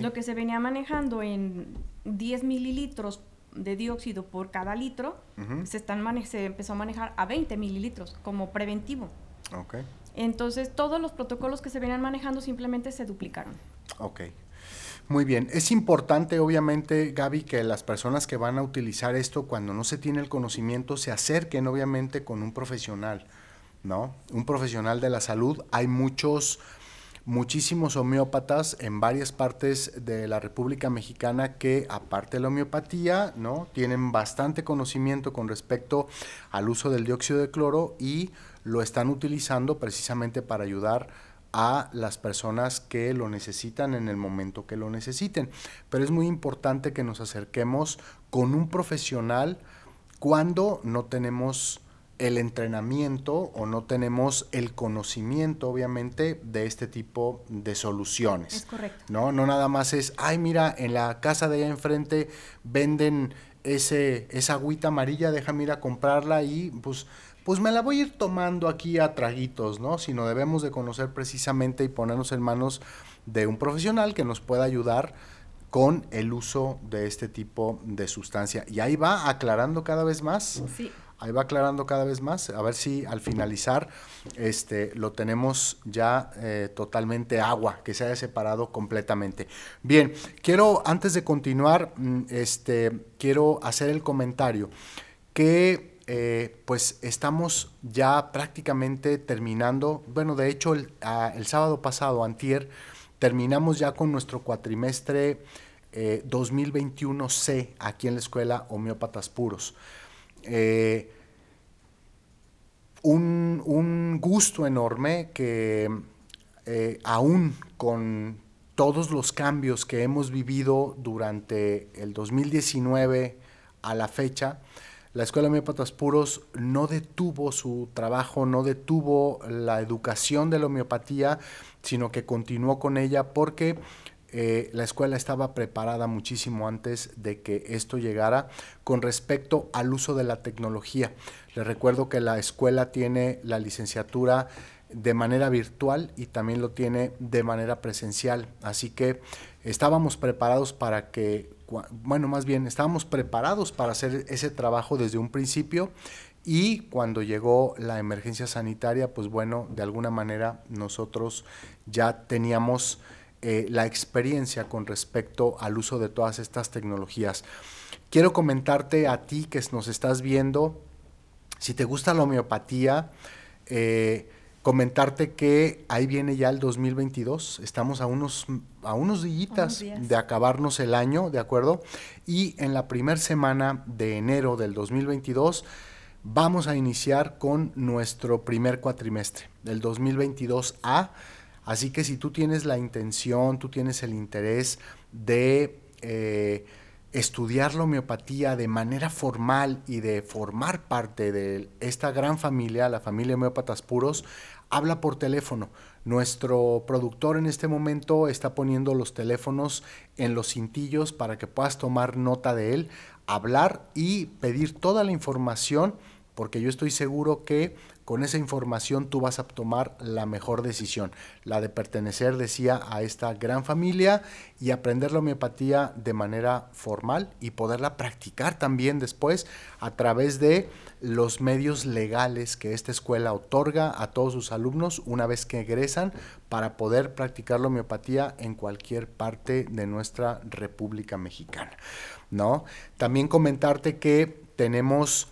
Lo que se venía manejando en 10 mililitros de dióxido por cada litro, se, están se empezó a manejar a 20 mililitros como preventivo. Entonces todos los protocolos que se venían manejando simplemente se duplicaron. Ok. Muy bien, es importante obviamente, Gaby, que las personas que van a utilizar esto cuando no se tiene el conocimiento se acerquen obviamente con un profesional, ¿no? Un profesional de la salud. Hay muchos, muchísimos homeópatas en varias partes de la República Mexicana que, aparte de la homeopatía, ¿no? Tienen bastante conocimiento con respecto al uso del dióxido de cloro y lo están utilizando precisamente para ayudar a las personas que lo necesitan en el momento que lo necesiten. Pero es muy importante que nos acerquemos con un profesional cuando no tenemos el entrenamiento o no tenemos el conocimiento, obviamente, de este tipo de soluciones. Es correcto. ¿no? no nada más es, ay, mira, en la casa de allá enfrente venden ese, esa agüita amarilla, déjame ir a comprarla y pues, pues me la voy a ir tomando aquí a traguitos, ¿no? Sino debemos de conocer precisamente y ponernos en manos de un profesional que nos pueda ayudar con el uso de este tipo de sustancia. Y ahí va aclarando cada vez más. Sí. Ahí va aclarando cada vez más, a ver si al finalizar este, lo tenemos ya eh, totalmente agua, que se haya separado completamente. Bien, quiero, antes de continuar, mm, este, quiero hacer el comentario que eh, pues estamos ya prácticamente terminando, bueno, de hecho el, el sábado pasado, antier, terminamos ya con nuestro cuatrimestre 2021C eh, aquí en la escuela Homeópatas Puros. Eh, un, gusto enorme que aún con todos los cambios que hemos vivido durante el 2019 a la fecha, la Escuela de Homeópatas Puros no detuvo su trabajo, no detuvo la educación de la homeopatía, sino que continuó con ella porque eh, la escuela estaba preparada muchísimo antes de que esto llegara con respecto al uso de la tecnología. Les recuerdo que la escuela tiene la licenciatura de manera virtual y también lo tiene de manera presencial. Así que estábamos preparados para que, bueno, más bien estábamos preparados para hacer ese trabajo desde un principio y cuando llegó la emergencia sanitaria, pues bueno, de alguna manera nosotros ya teníamos eh, la experiencia con respecto al uso de todas estas tecnologías. Quiero comentarte a ti que nos estás viendo, si te gusta la homeopatía, eh, comentarte que ahí viene ya el 2022, estamos a unos, a unos días de acabarnos el año, ¿de acuerdo? Y en la primera semana de enero del 2022 vamos a iniciar con nuestro primer cuatrimestre, del 2022A Así que si tú tienes la intención, tú tienes el interés de eh, estudiar la homeopatía de manera formal y de formar parte de esta gran familia, la familia homeópatas puros, habla por teléfono. Nuestro productor en este momento está poniendo los teléfonos en los cintillos para que puedas tomar nota de él, hablar y pedir toda la información, porque yo estoy seguro que con esa información tú vas a tomar la mejor decisión, la de pertenecer, decía, a esta gran familia y aprender la homeopatía de manera formal y poderla practicar también después a través de los medios legales que esta escuela otorga a todos sus alumnos una vez que egresan para poder practicar la homeopatía en cualquier parte de nuestra República Mexicana. ¿no? También comentarte que tenemos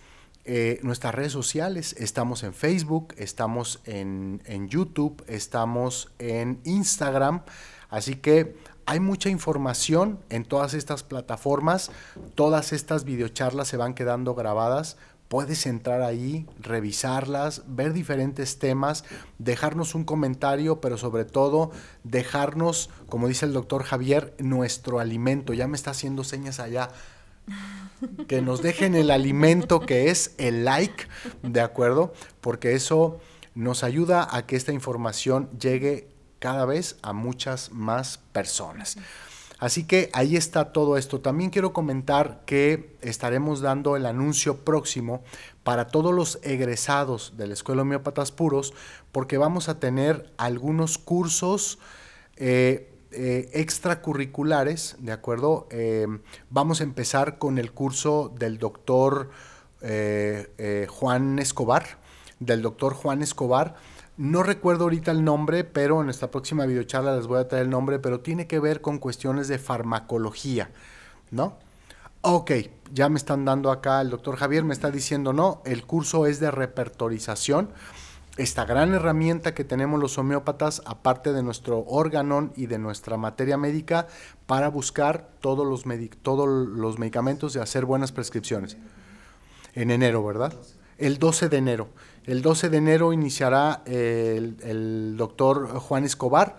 eh, nuestras redes sociales, estamos en Facebook, estamos en, YouTube, estamos en Instagram, así que hay mucha información en todas estas plataformas, todas estas videocharlas se van quedando grabadas, puedes entrar ahí, revisarlas, ver diferentes temas, dejarnos un comentario, pero sobre todo dejarnos, como dice el doctor Javier, nuestro alimento. Ya me está haciendo señas allá que nos dejen el alimento que es el like, ¿de acuerdo? Porque eso nos ayuda a que esta información llegue cada vez a muchas más personas. Así que ahí está todo esto. También quiero comentar que estaremos dando el anuncio próximo para todos los egresados de la Escuela Homeópatas Puros, porque vamos a tener algunos cursos eh, eh, extracurriculares, ¿de acuerdo? Eh, vamos a empezar con el curso del doctor eh, Juan Escobar, del doctor Juan Escobar. No recuerdo ahorita el nombre, pero en esta próxima videocharla les voy a traer el nombre, pero tiene que ver con cuestiones de farmacología, ¿no? Ok, ya me están dando acá, el doctor Javier me está diciendo, no, el curso es de repertorización esta gran herramienta que tenemos los homeópatas, aparte de nuestro órgano y de nuestra materia médica, para buscar todos los, todos los medicamentos y hacer buenas prescripciones. En enero, ¿verdad? el 12 de enero. El 12 de enero iniciará el, el doctor Juan Escobar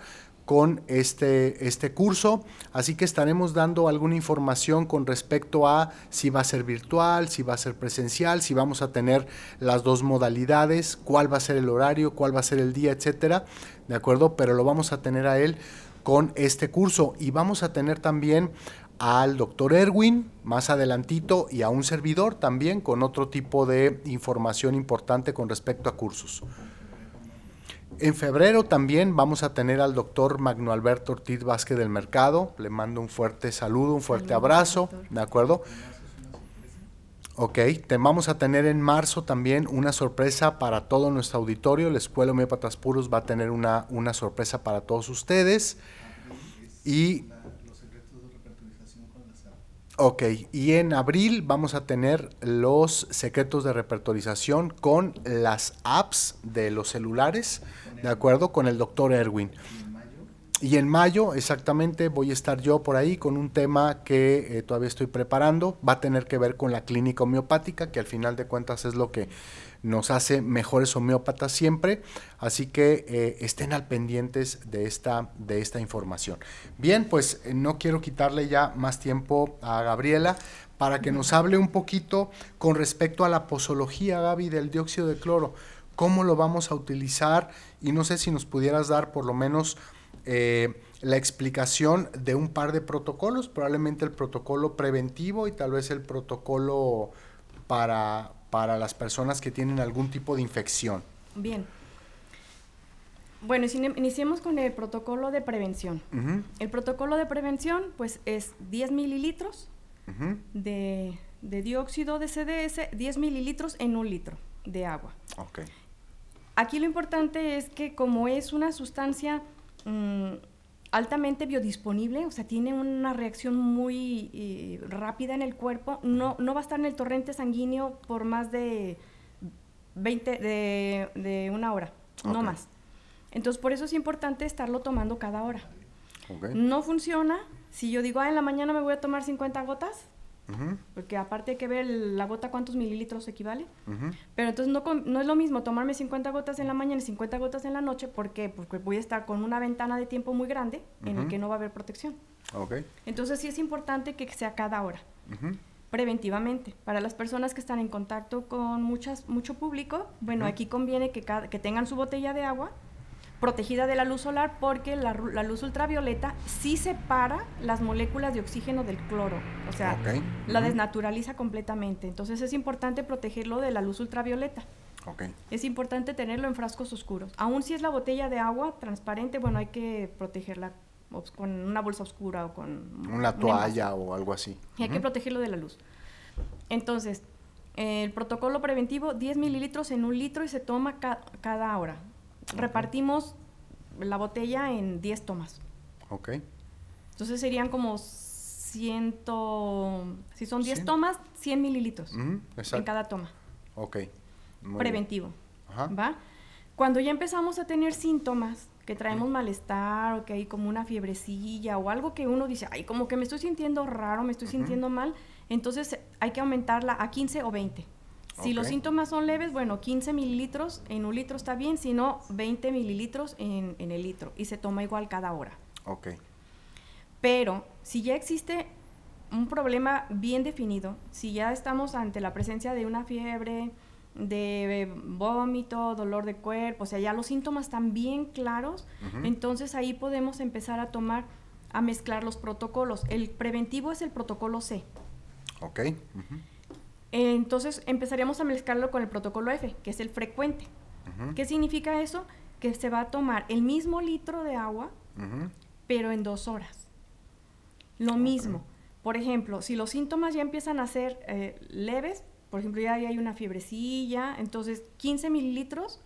con este, este curso, así que estaremos dando alguna información con respecto a si va a ser virtual, si va a ser presencial, si vamos a tener las dos modalidades, cuál va a ser el horario, cuál va a ser el día, etcétera, ¿de acuerdo? Pero lo vamos a tener a él con este curso y vamos a tener también al doctor Erwin más adelantito y a un servidor también con otro tipo de información importante con respecto a cursos. En febrero también vamos a tener al doctor Magno Alberto Ortiz Vázquez del Mercado. Le mando un fuerte saludo, un fuerte abrazo, ¿de acuerdo? Ok, te vamos a tener en marzo también una sorpresa para todo nuestro auditorio. La Escuela Homeópatas Puros va a tener una, una sorpresa para todos ustedes. Y Ok, y en abril vamos a tener los secretos de repertorización con las apps de los celulares, ¿de acuerdo? Con el doctor Erwin. Y en mayo, exactamente, voy a estar yo por ahí con un tema que eh, todavía estoy preparando. Va a tener que ver con la clínica homeopática, que al final de cuentas es lo que nos hace mejores homeópatas siempre, así que eh, estén al pendientes de esta, de esta información. Bien, pues eh, no quiero quitarle ya más tiempo a Gabriela para que nos hable un poquito con respecto a la posología, Gaby, del dióxido de cloro, cómo lo vamos a utilizar y no sé si nos pudieras dar por lo menos... Eh, la explicación de un par de protocolos, probablemente el protocolo preventivo y tal vez el protocolo para, para las personas que tienen algún tipo de infección. Bien. Bueno, iniciemos con el protocolo de prevención. El protocolo de prevención, pues, es 10 mililitros de, dióxido de CDS, 10 mililitros en un litro de agua. Okay. Aquí lo importante es que como es una sustancia mm, altamente biodisponible, o sea, tiene una reacción muy eh, rápida en el cuerpo, no, no va a estar en el torrente sanguíneo por más de 20, de, una hora, no más. Entonces, por eso es importante estarlo tomando cada hora. No funciona si yo digo, ah, en la mañana me voy a tomar 50 gotas, porque aparte hay que ver la gota cuántos mililitros equivale. Pero entonces no, no, es lo mismo tomarme 50 gotas en la mañana y 50 gotas en la noche. ¿Por qué? Porque voy a estar con una ventana de tiempo muy grande en el que no va a haber protección. Okay. Entonces sí es importante que sea cada hora. Preventivamente. Para las personas que están en contacto con muchas, mucho público, bueno, aquí conviene que, que tengan su botella de agua protegida de la luz solar porque la, luz ultravioleta sí separa las moléculas de oxígeno del cloro, o sea, la desnaturaliza completamente. Entonces es importante protegerlo de la luz ultravioleta. Es importante tenerlo en frascos oscuros. Aún si es la botella de agua transparente, bueno, hay que protegerla con una bolsa oscura o con... Una toalla o algo así. Y hay que protegerlo de la luz. Entonces, el protocolo preventivo, 10 mililitros en un litro y se toma cada hora. Repartimos la botella en 10 tomas. Ok. Entonces serían como ciento... Si son 10 tomas, 100 mililitros en cada toma. Ok. Preventivo. ¿Va? Cuando ya empezamos a tener síntomas, que traemos malestar o que hay como una fiebrecilla o algo que uno dice, ay, como que me estoy sintiendo raro, me estoy sintiendo mal, entonces hay que aumentarla a 15 o 20. Si los síntomas son leves, bueno, 15 mililitros en un litro está bien, si no, 20 mililitros en, el litro y se toma igual cada hora. Ok. Pero si ya existe un problema bien definido, si ya estamos ante la presencia de una fiebre, de vómito, dolor de cuerpo, o sea, ya los síntomas están bien claros, entonces ahí podemos empezar a tomar, a mezclar los protocolos. El preventivo es el protocolo C. Ok. Entonces empezaríamos a mezclarlo con el protocolo F, que es el frecuente. ¿Qué significa eso? Que se va a tomar el mismo litro de agua, pero en dos horas. Lo mismo. Por ejemplo, si los síntomas ya empiezan a ser eh, leves, por ejemplo, ya hay una fiebrecilla, entonces 15 mililitros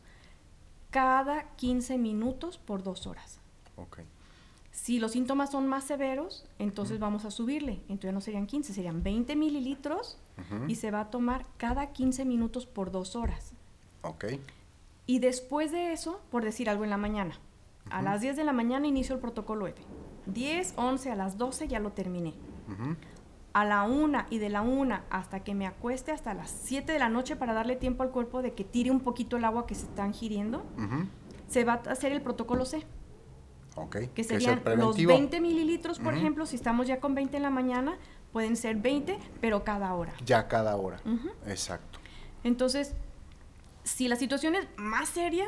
cada 15 minutos por dos horas. Okay. Si los síntomas son más severos, entonces vamos a subirle. Entonces no serían 15, serían 20 mililitros y se va a tomar cada 15 minutos por dos horas. Ok. Y después de eso, por decir algo en la mañana, a las 10 de la mañana inicio el protocolo F. 10, 11, a las 12 ya lo terminé. a la una y de la una hasta que me acueste hasta las 7 de la noche para darle tiempo al cuerpo de que tire un poquito el agua que se están giriendo, se va a hacer el protocolo C. Okay. Que serían los 20 mililitros, por ejemplo, si estamos ya con 20 en la mañana, pueden ser 20, pero cada hora. Ya cada hora. Exacto. Entonces, si la situación es más seria,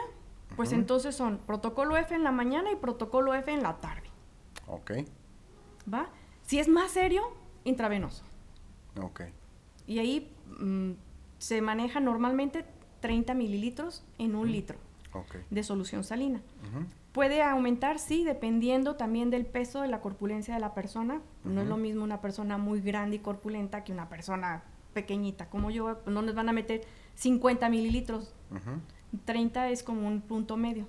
pues entonces son protocolo F en la mañana y protocolo F en la tarde. Ok. ¿Va? Si es más serio, intravenoso. Ok. Y ahí mm, se maneja normalmente 30 mililitros en un litro de solución salina. Puede aumentar, sí, dependiendo también del peso de la corpulencia de la persona. No es lo mismo una persona muy grande y corpulenta que una persona pequeñita como yo. No les van a meter 50 mililitros. 30 es como un punto medio.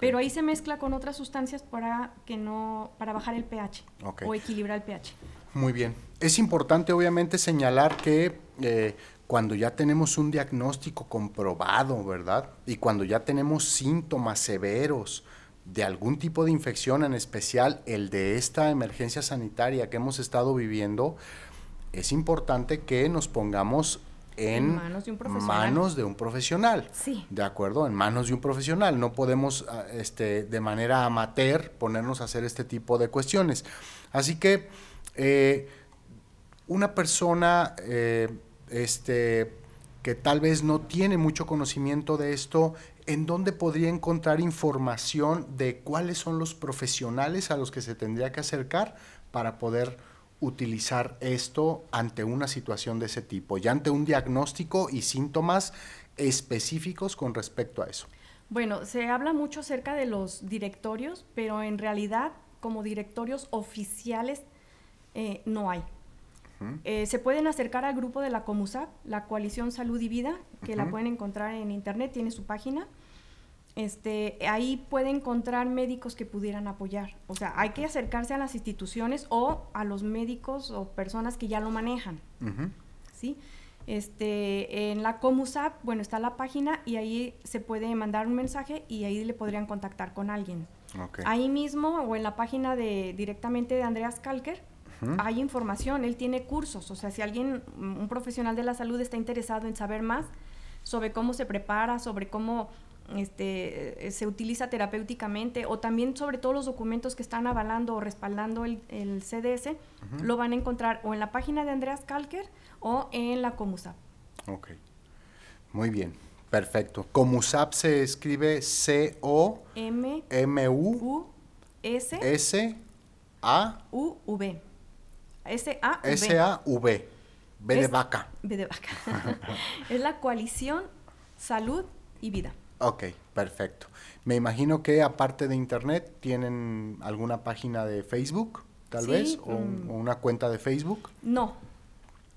Pero ahí se mezcla con otras sustancias para que no para bajar el pH o equilibrar el pH. Muy bien. Es importante obviamente señalar que eh, cuando ya tenemos un diagnóstico comprobado, ¿verdad? Y cuando ya tenemos síntomas severos de algún tipo de infección, en especial el de esta emergencia sanitaria que hemos estado viviendo, es importante que nos pongamos en, manos de un profesional. Manos de un profesional. Sí. De acuerdo, en manos de un profesional. No podemos ah, este, de manera amateur ponernos a hacer este tipo de cuestiones. Así que eh, una persona eh, este, que tal vez no tiene mucho conocimiento de esto, ¿en dónde podría encontrar información de cuáles son los profesionales a los que se tendría que acercar para poder utilizar esto ante una situación de ese tipo, ya ante un diagnóstico y síntomas específicos con respecto a eso? Bueno, se habla mucho acerca de los directorios, pero en realidad como directorios oficiales eh, no hay. Eh, se pueden acercar al grupo de la COMUSAC, la Coalición Salud y Vida, que la pueden encontrar en internet, tiene su página. Este, ahí puede encontrar médicos que pudieran apoyar. O sea, hay que acercarse a las instituciones o a los médicos o personas que ya lo manejan. ¿Sí? Este, en la Comusap, bueno, está la página y ahí se puede mandar un mensaje y ahí le podrían contactar con alguien. Ahí mismo o en la página de directamente de Andreas Kalker hay información, él tiene cursos, o sea, si alguien, un profesional de la salud está interesado en saber más sobre cómo se prepara, sobre cómo este, eh, se utiliza terapéuticamente o también sobre todos los documentos que están avalando o respaldando el, CDS, lo van a encontrar o en la página de Andreas Kalker o en la Comusap. Ok, muy bien, perfecto. Comusap se escribe C-O-M-U-S-A-U-V. S-A-V. S-A-V. B de vaca. B de vaca. es la coalición Salud y Vida. Ok, perfecto. Me imagino que aparte de Internet tienen alguna página de Facebook, tal vez, o, mm. una cuenta de Facebook. No.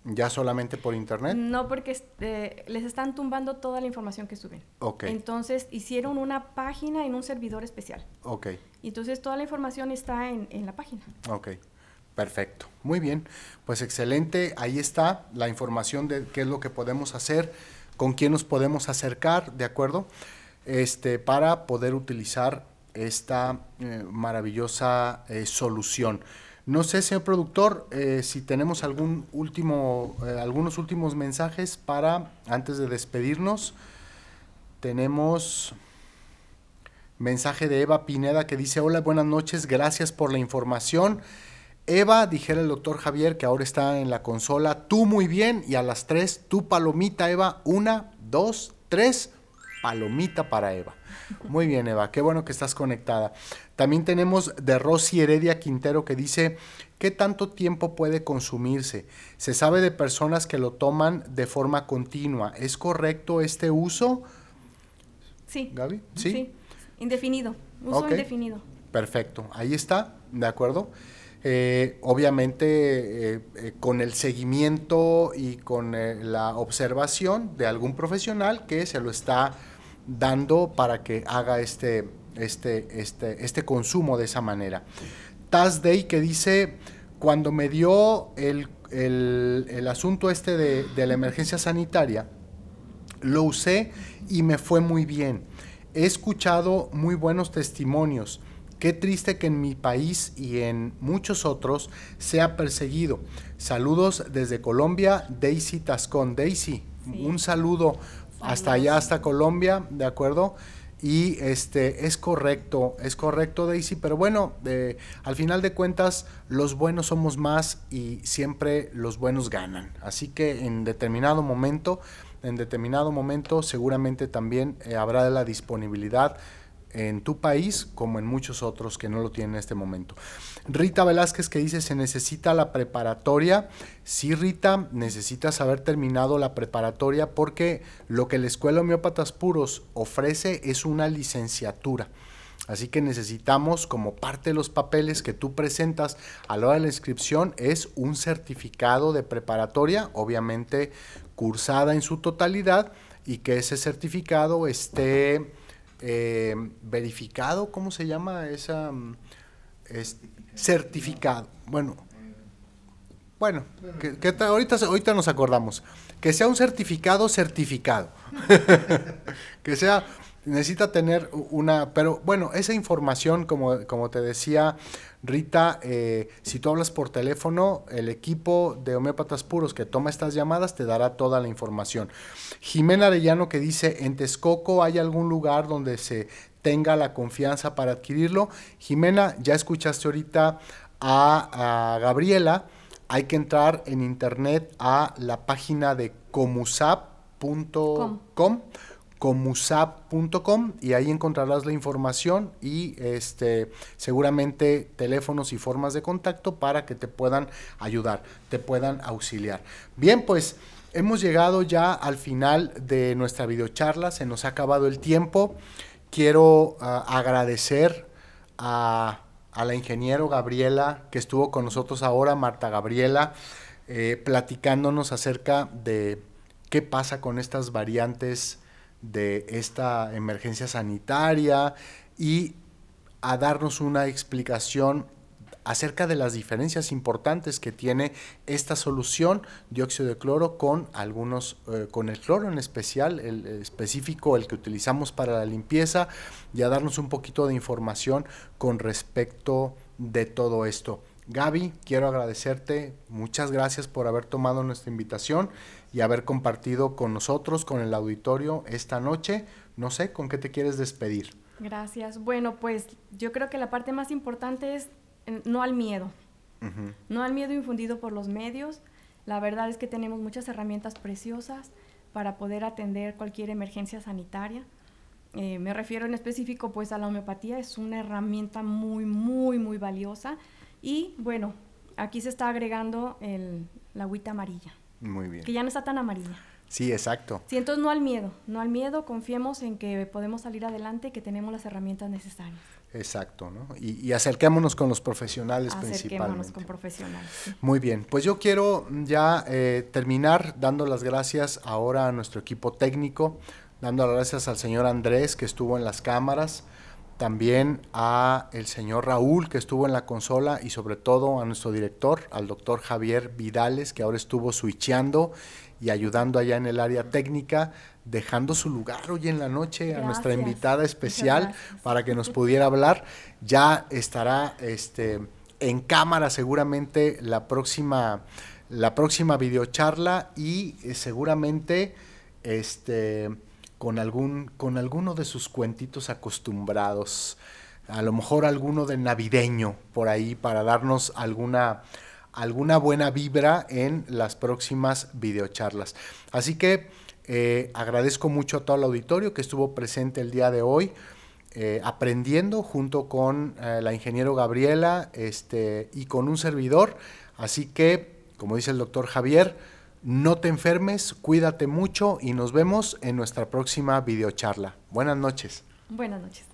¿Ya solamente por Internet? No, porque este, les están tumbando toda la información que suben. Ok. Entonces hicieron una página en un servidor especial. Ok. Entonces toda la información está en, en la página. Ok. Perfecto, muy bien. Pues excelente, ahí está la información de qué es lo que podemos hacer, con quién nos podemos acercar, ¿de acuerdo? Este, para poder utilizar esta eh, maravillosa eh, solución. No sé, señor productor, eh, si tenemos algún último, algunos últimos mensajes para, antes de despedirnos, tenemos mensaje de Eva Pineda que dice, hola, buenas noches, gracias por la información. Eva, dijera el doctor Javier, que ahora está en la consola, tú muy bien, y a las tres, tu palomita, Eva, una, dos, tres, palomita para Eva. Muy bien, Eva, qué bueno que estás conectada. También tenemos de Rosy Heredia Quintero que dice, ¿qué tanto tiempo puede consumirse? Se sabe de personas que lo toman de forma continua. ¿Es correcto este uso? Sí. Gaby, ¿sí? Indefinido, uso indefinido. Perfecto, ahí está, ¿de acuerdo? Eh, obviamente eh, eh, con el seguimiento y con la observación de algún profesional que se lo está dando para que haga este, este, este, este consumo de esa manera. Taz Day que dice, cuando me dio el, asunto este de, de la emergencia sanitaria, lo usé y me fue muy bien. He escuchado muy buenos testimonios Qué triste que en mi país y en muchos otros sea perseguido. Saludos desde Colombia, Daisy Tascón. Daisy, un saludo hasta allá, hasta Colombia, ¿de acuerdo? Y este es correcto, es correcto Daisy, pero bueno, al final de cuentas los buenos somos más y siempre los buenos ganan. Así que en determinado momento, en determinado momento seguramente también eh, habrá la disponibilidad en tu país como en muchos otros que no lo tienen en este momento. Rita Velázquez que dice se necesita la preparatoria. Sí, Rita, necesitas haber terminado la preparatoria porque lo que la Escuela Homeópatas Puros ofrece es una licenciatura. Así que necesitamos, como parte de los papeles que tú presentas a la hora de la inscripción, es un certificado de preparatoria, obviamente cursada en su totalidad, y que ese certificado esté eh, verificado, ¿cómo se llama esa? Mm, certificado. Bueno, bueno, que, ahorita, ahorita nos acordamos. Que sea un certificado certificado. que sea necesita tener una, pero bueno, esa información, como, como te decía Rita, eh, si tú hablas por teléfono, el equipo de homeópatas puros que toma estas llamadas te dará toda la información. Jimena Arellano que dice, en Texcoco hay algún lugar donde se tenga la confianza para adquirirlo. Jimena, ya escuchaste ahorita a, a Gabriela, hay que entrar en internet a la página de comusap.com comusap.com y ahí encontrarás la información y este seguramente teléfonos y formas de contacto para que te puedan ayudar, te puedan auxiliar. Bien, pues hemos llegado ya al final de nuestra videocharla, se nos ha acabado el tiempo. Quiero ah, agradecer a, la ingeniero Gabriela que estuvo con nosotros ahora, Marta Gabriela, eh, platicándonos acerca de qué pasa con estas variantes de esta emergencia sanitaria y a darnos una explicación acerca de las diferencias importantes que tiene esta solución dióxido de cloro con algunos eh, con el cloro en especial el, específico el que utilizamos para la limpieza y a darnos un poquito de información con respecto de todo esto. Gaby quiero agradecerte. Muchas gracias por haber tomado nuestra invitación y haber compartido con nosotros, con el auditorio esta noche. No sé, ¿con qué te quieres despedir? Gracias. Bueno, pues yo creo que la parte más importante es eh, no al miedo. No al miedo infundido por los medios. La verdad es que tenemos muchas herramientas preciosas para poder atender cualquier emergencia sanitaria. Eh, me refiero en específico pues a la homeopatía, es una herramienta muy, muy, muy valiosa. Y bueno, aquí se está agregando el, la agüita amarilla. Muy bien. Que ya no está tan amarilla. Sí, exacto. Sí, entonces no al miedo, no al miedo, confiemos en que podemos salir adelante y que tenemos las herramientas necesarias. Exacto, ¿no? Y, acerquémonos con los profesionales acerquémonos con profesionales. Muy bien, pues yo quiero ya eh, terminar dando las gracias ahora a nuestro equipo técnico, dando las gracias al señor Andrés que estuvo en las cámaras, también a el señor Raúl que estuvo en la consola y sobre todo a nuestro director, al doctor Javier Vidales que ahora estuvo switchando y ayudando allá en el área técnica, dejando su lugar hoy en la noche a nuestra invitada especial para que nos pudiera hablar. Ya estará este, en cámara seguramente la próxima, la próxima videocharla y eh, seguramente este con, algún, con alguno de sus cuentitos acostumbrados, a lo mejor alguno de navideño por ahí para darnos alguna, alguna buena vibra en las próximas videocharlas. Así que eh, agradezco mucho a todo el auditorio que estuvo presente el día de hoy. Eh, aprendiendo junto con eh, la ingeniero Gabriela este, y con un servidor. Así que, como dice el doctor Javier, no te enfermes, cuídate mucho y nos vemos en nuestra próxima videocharla. Buenas noches. Buenas noches.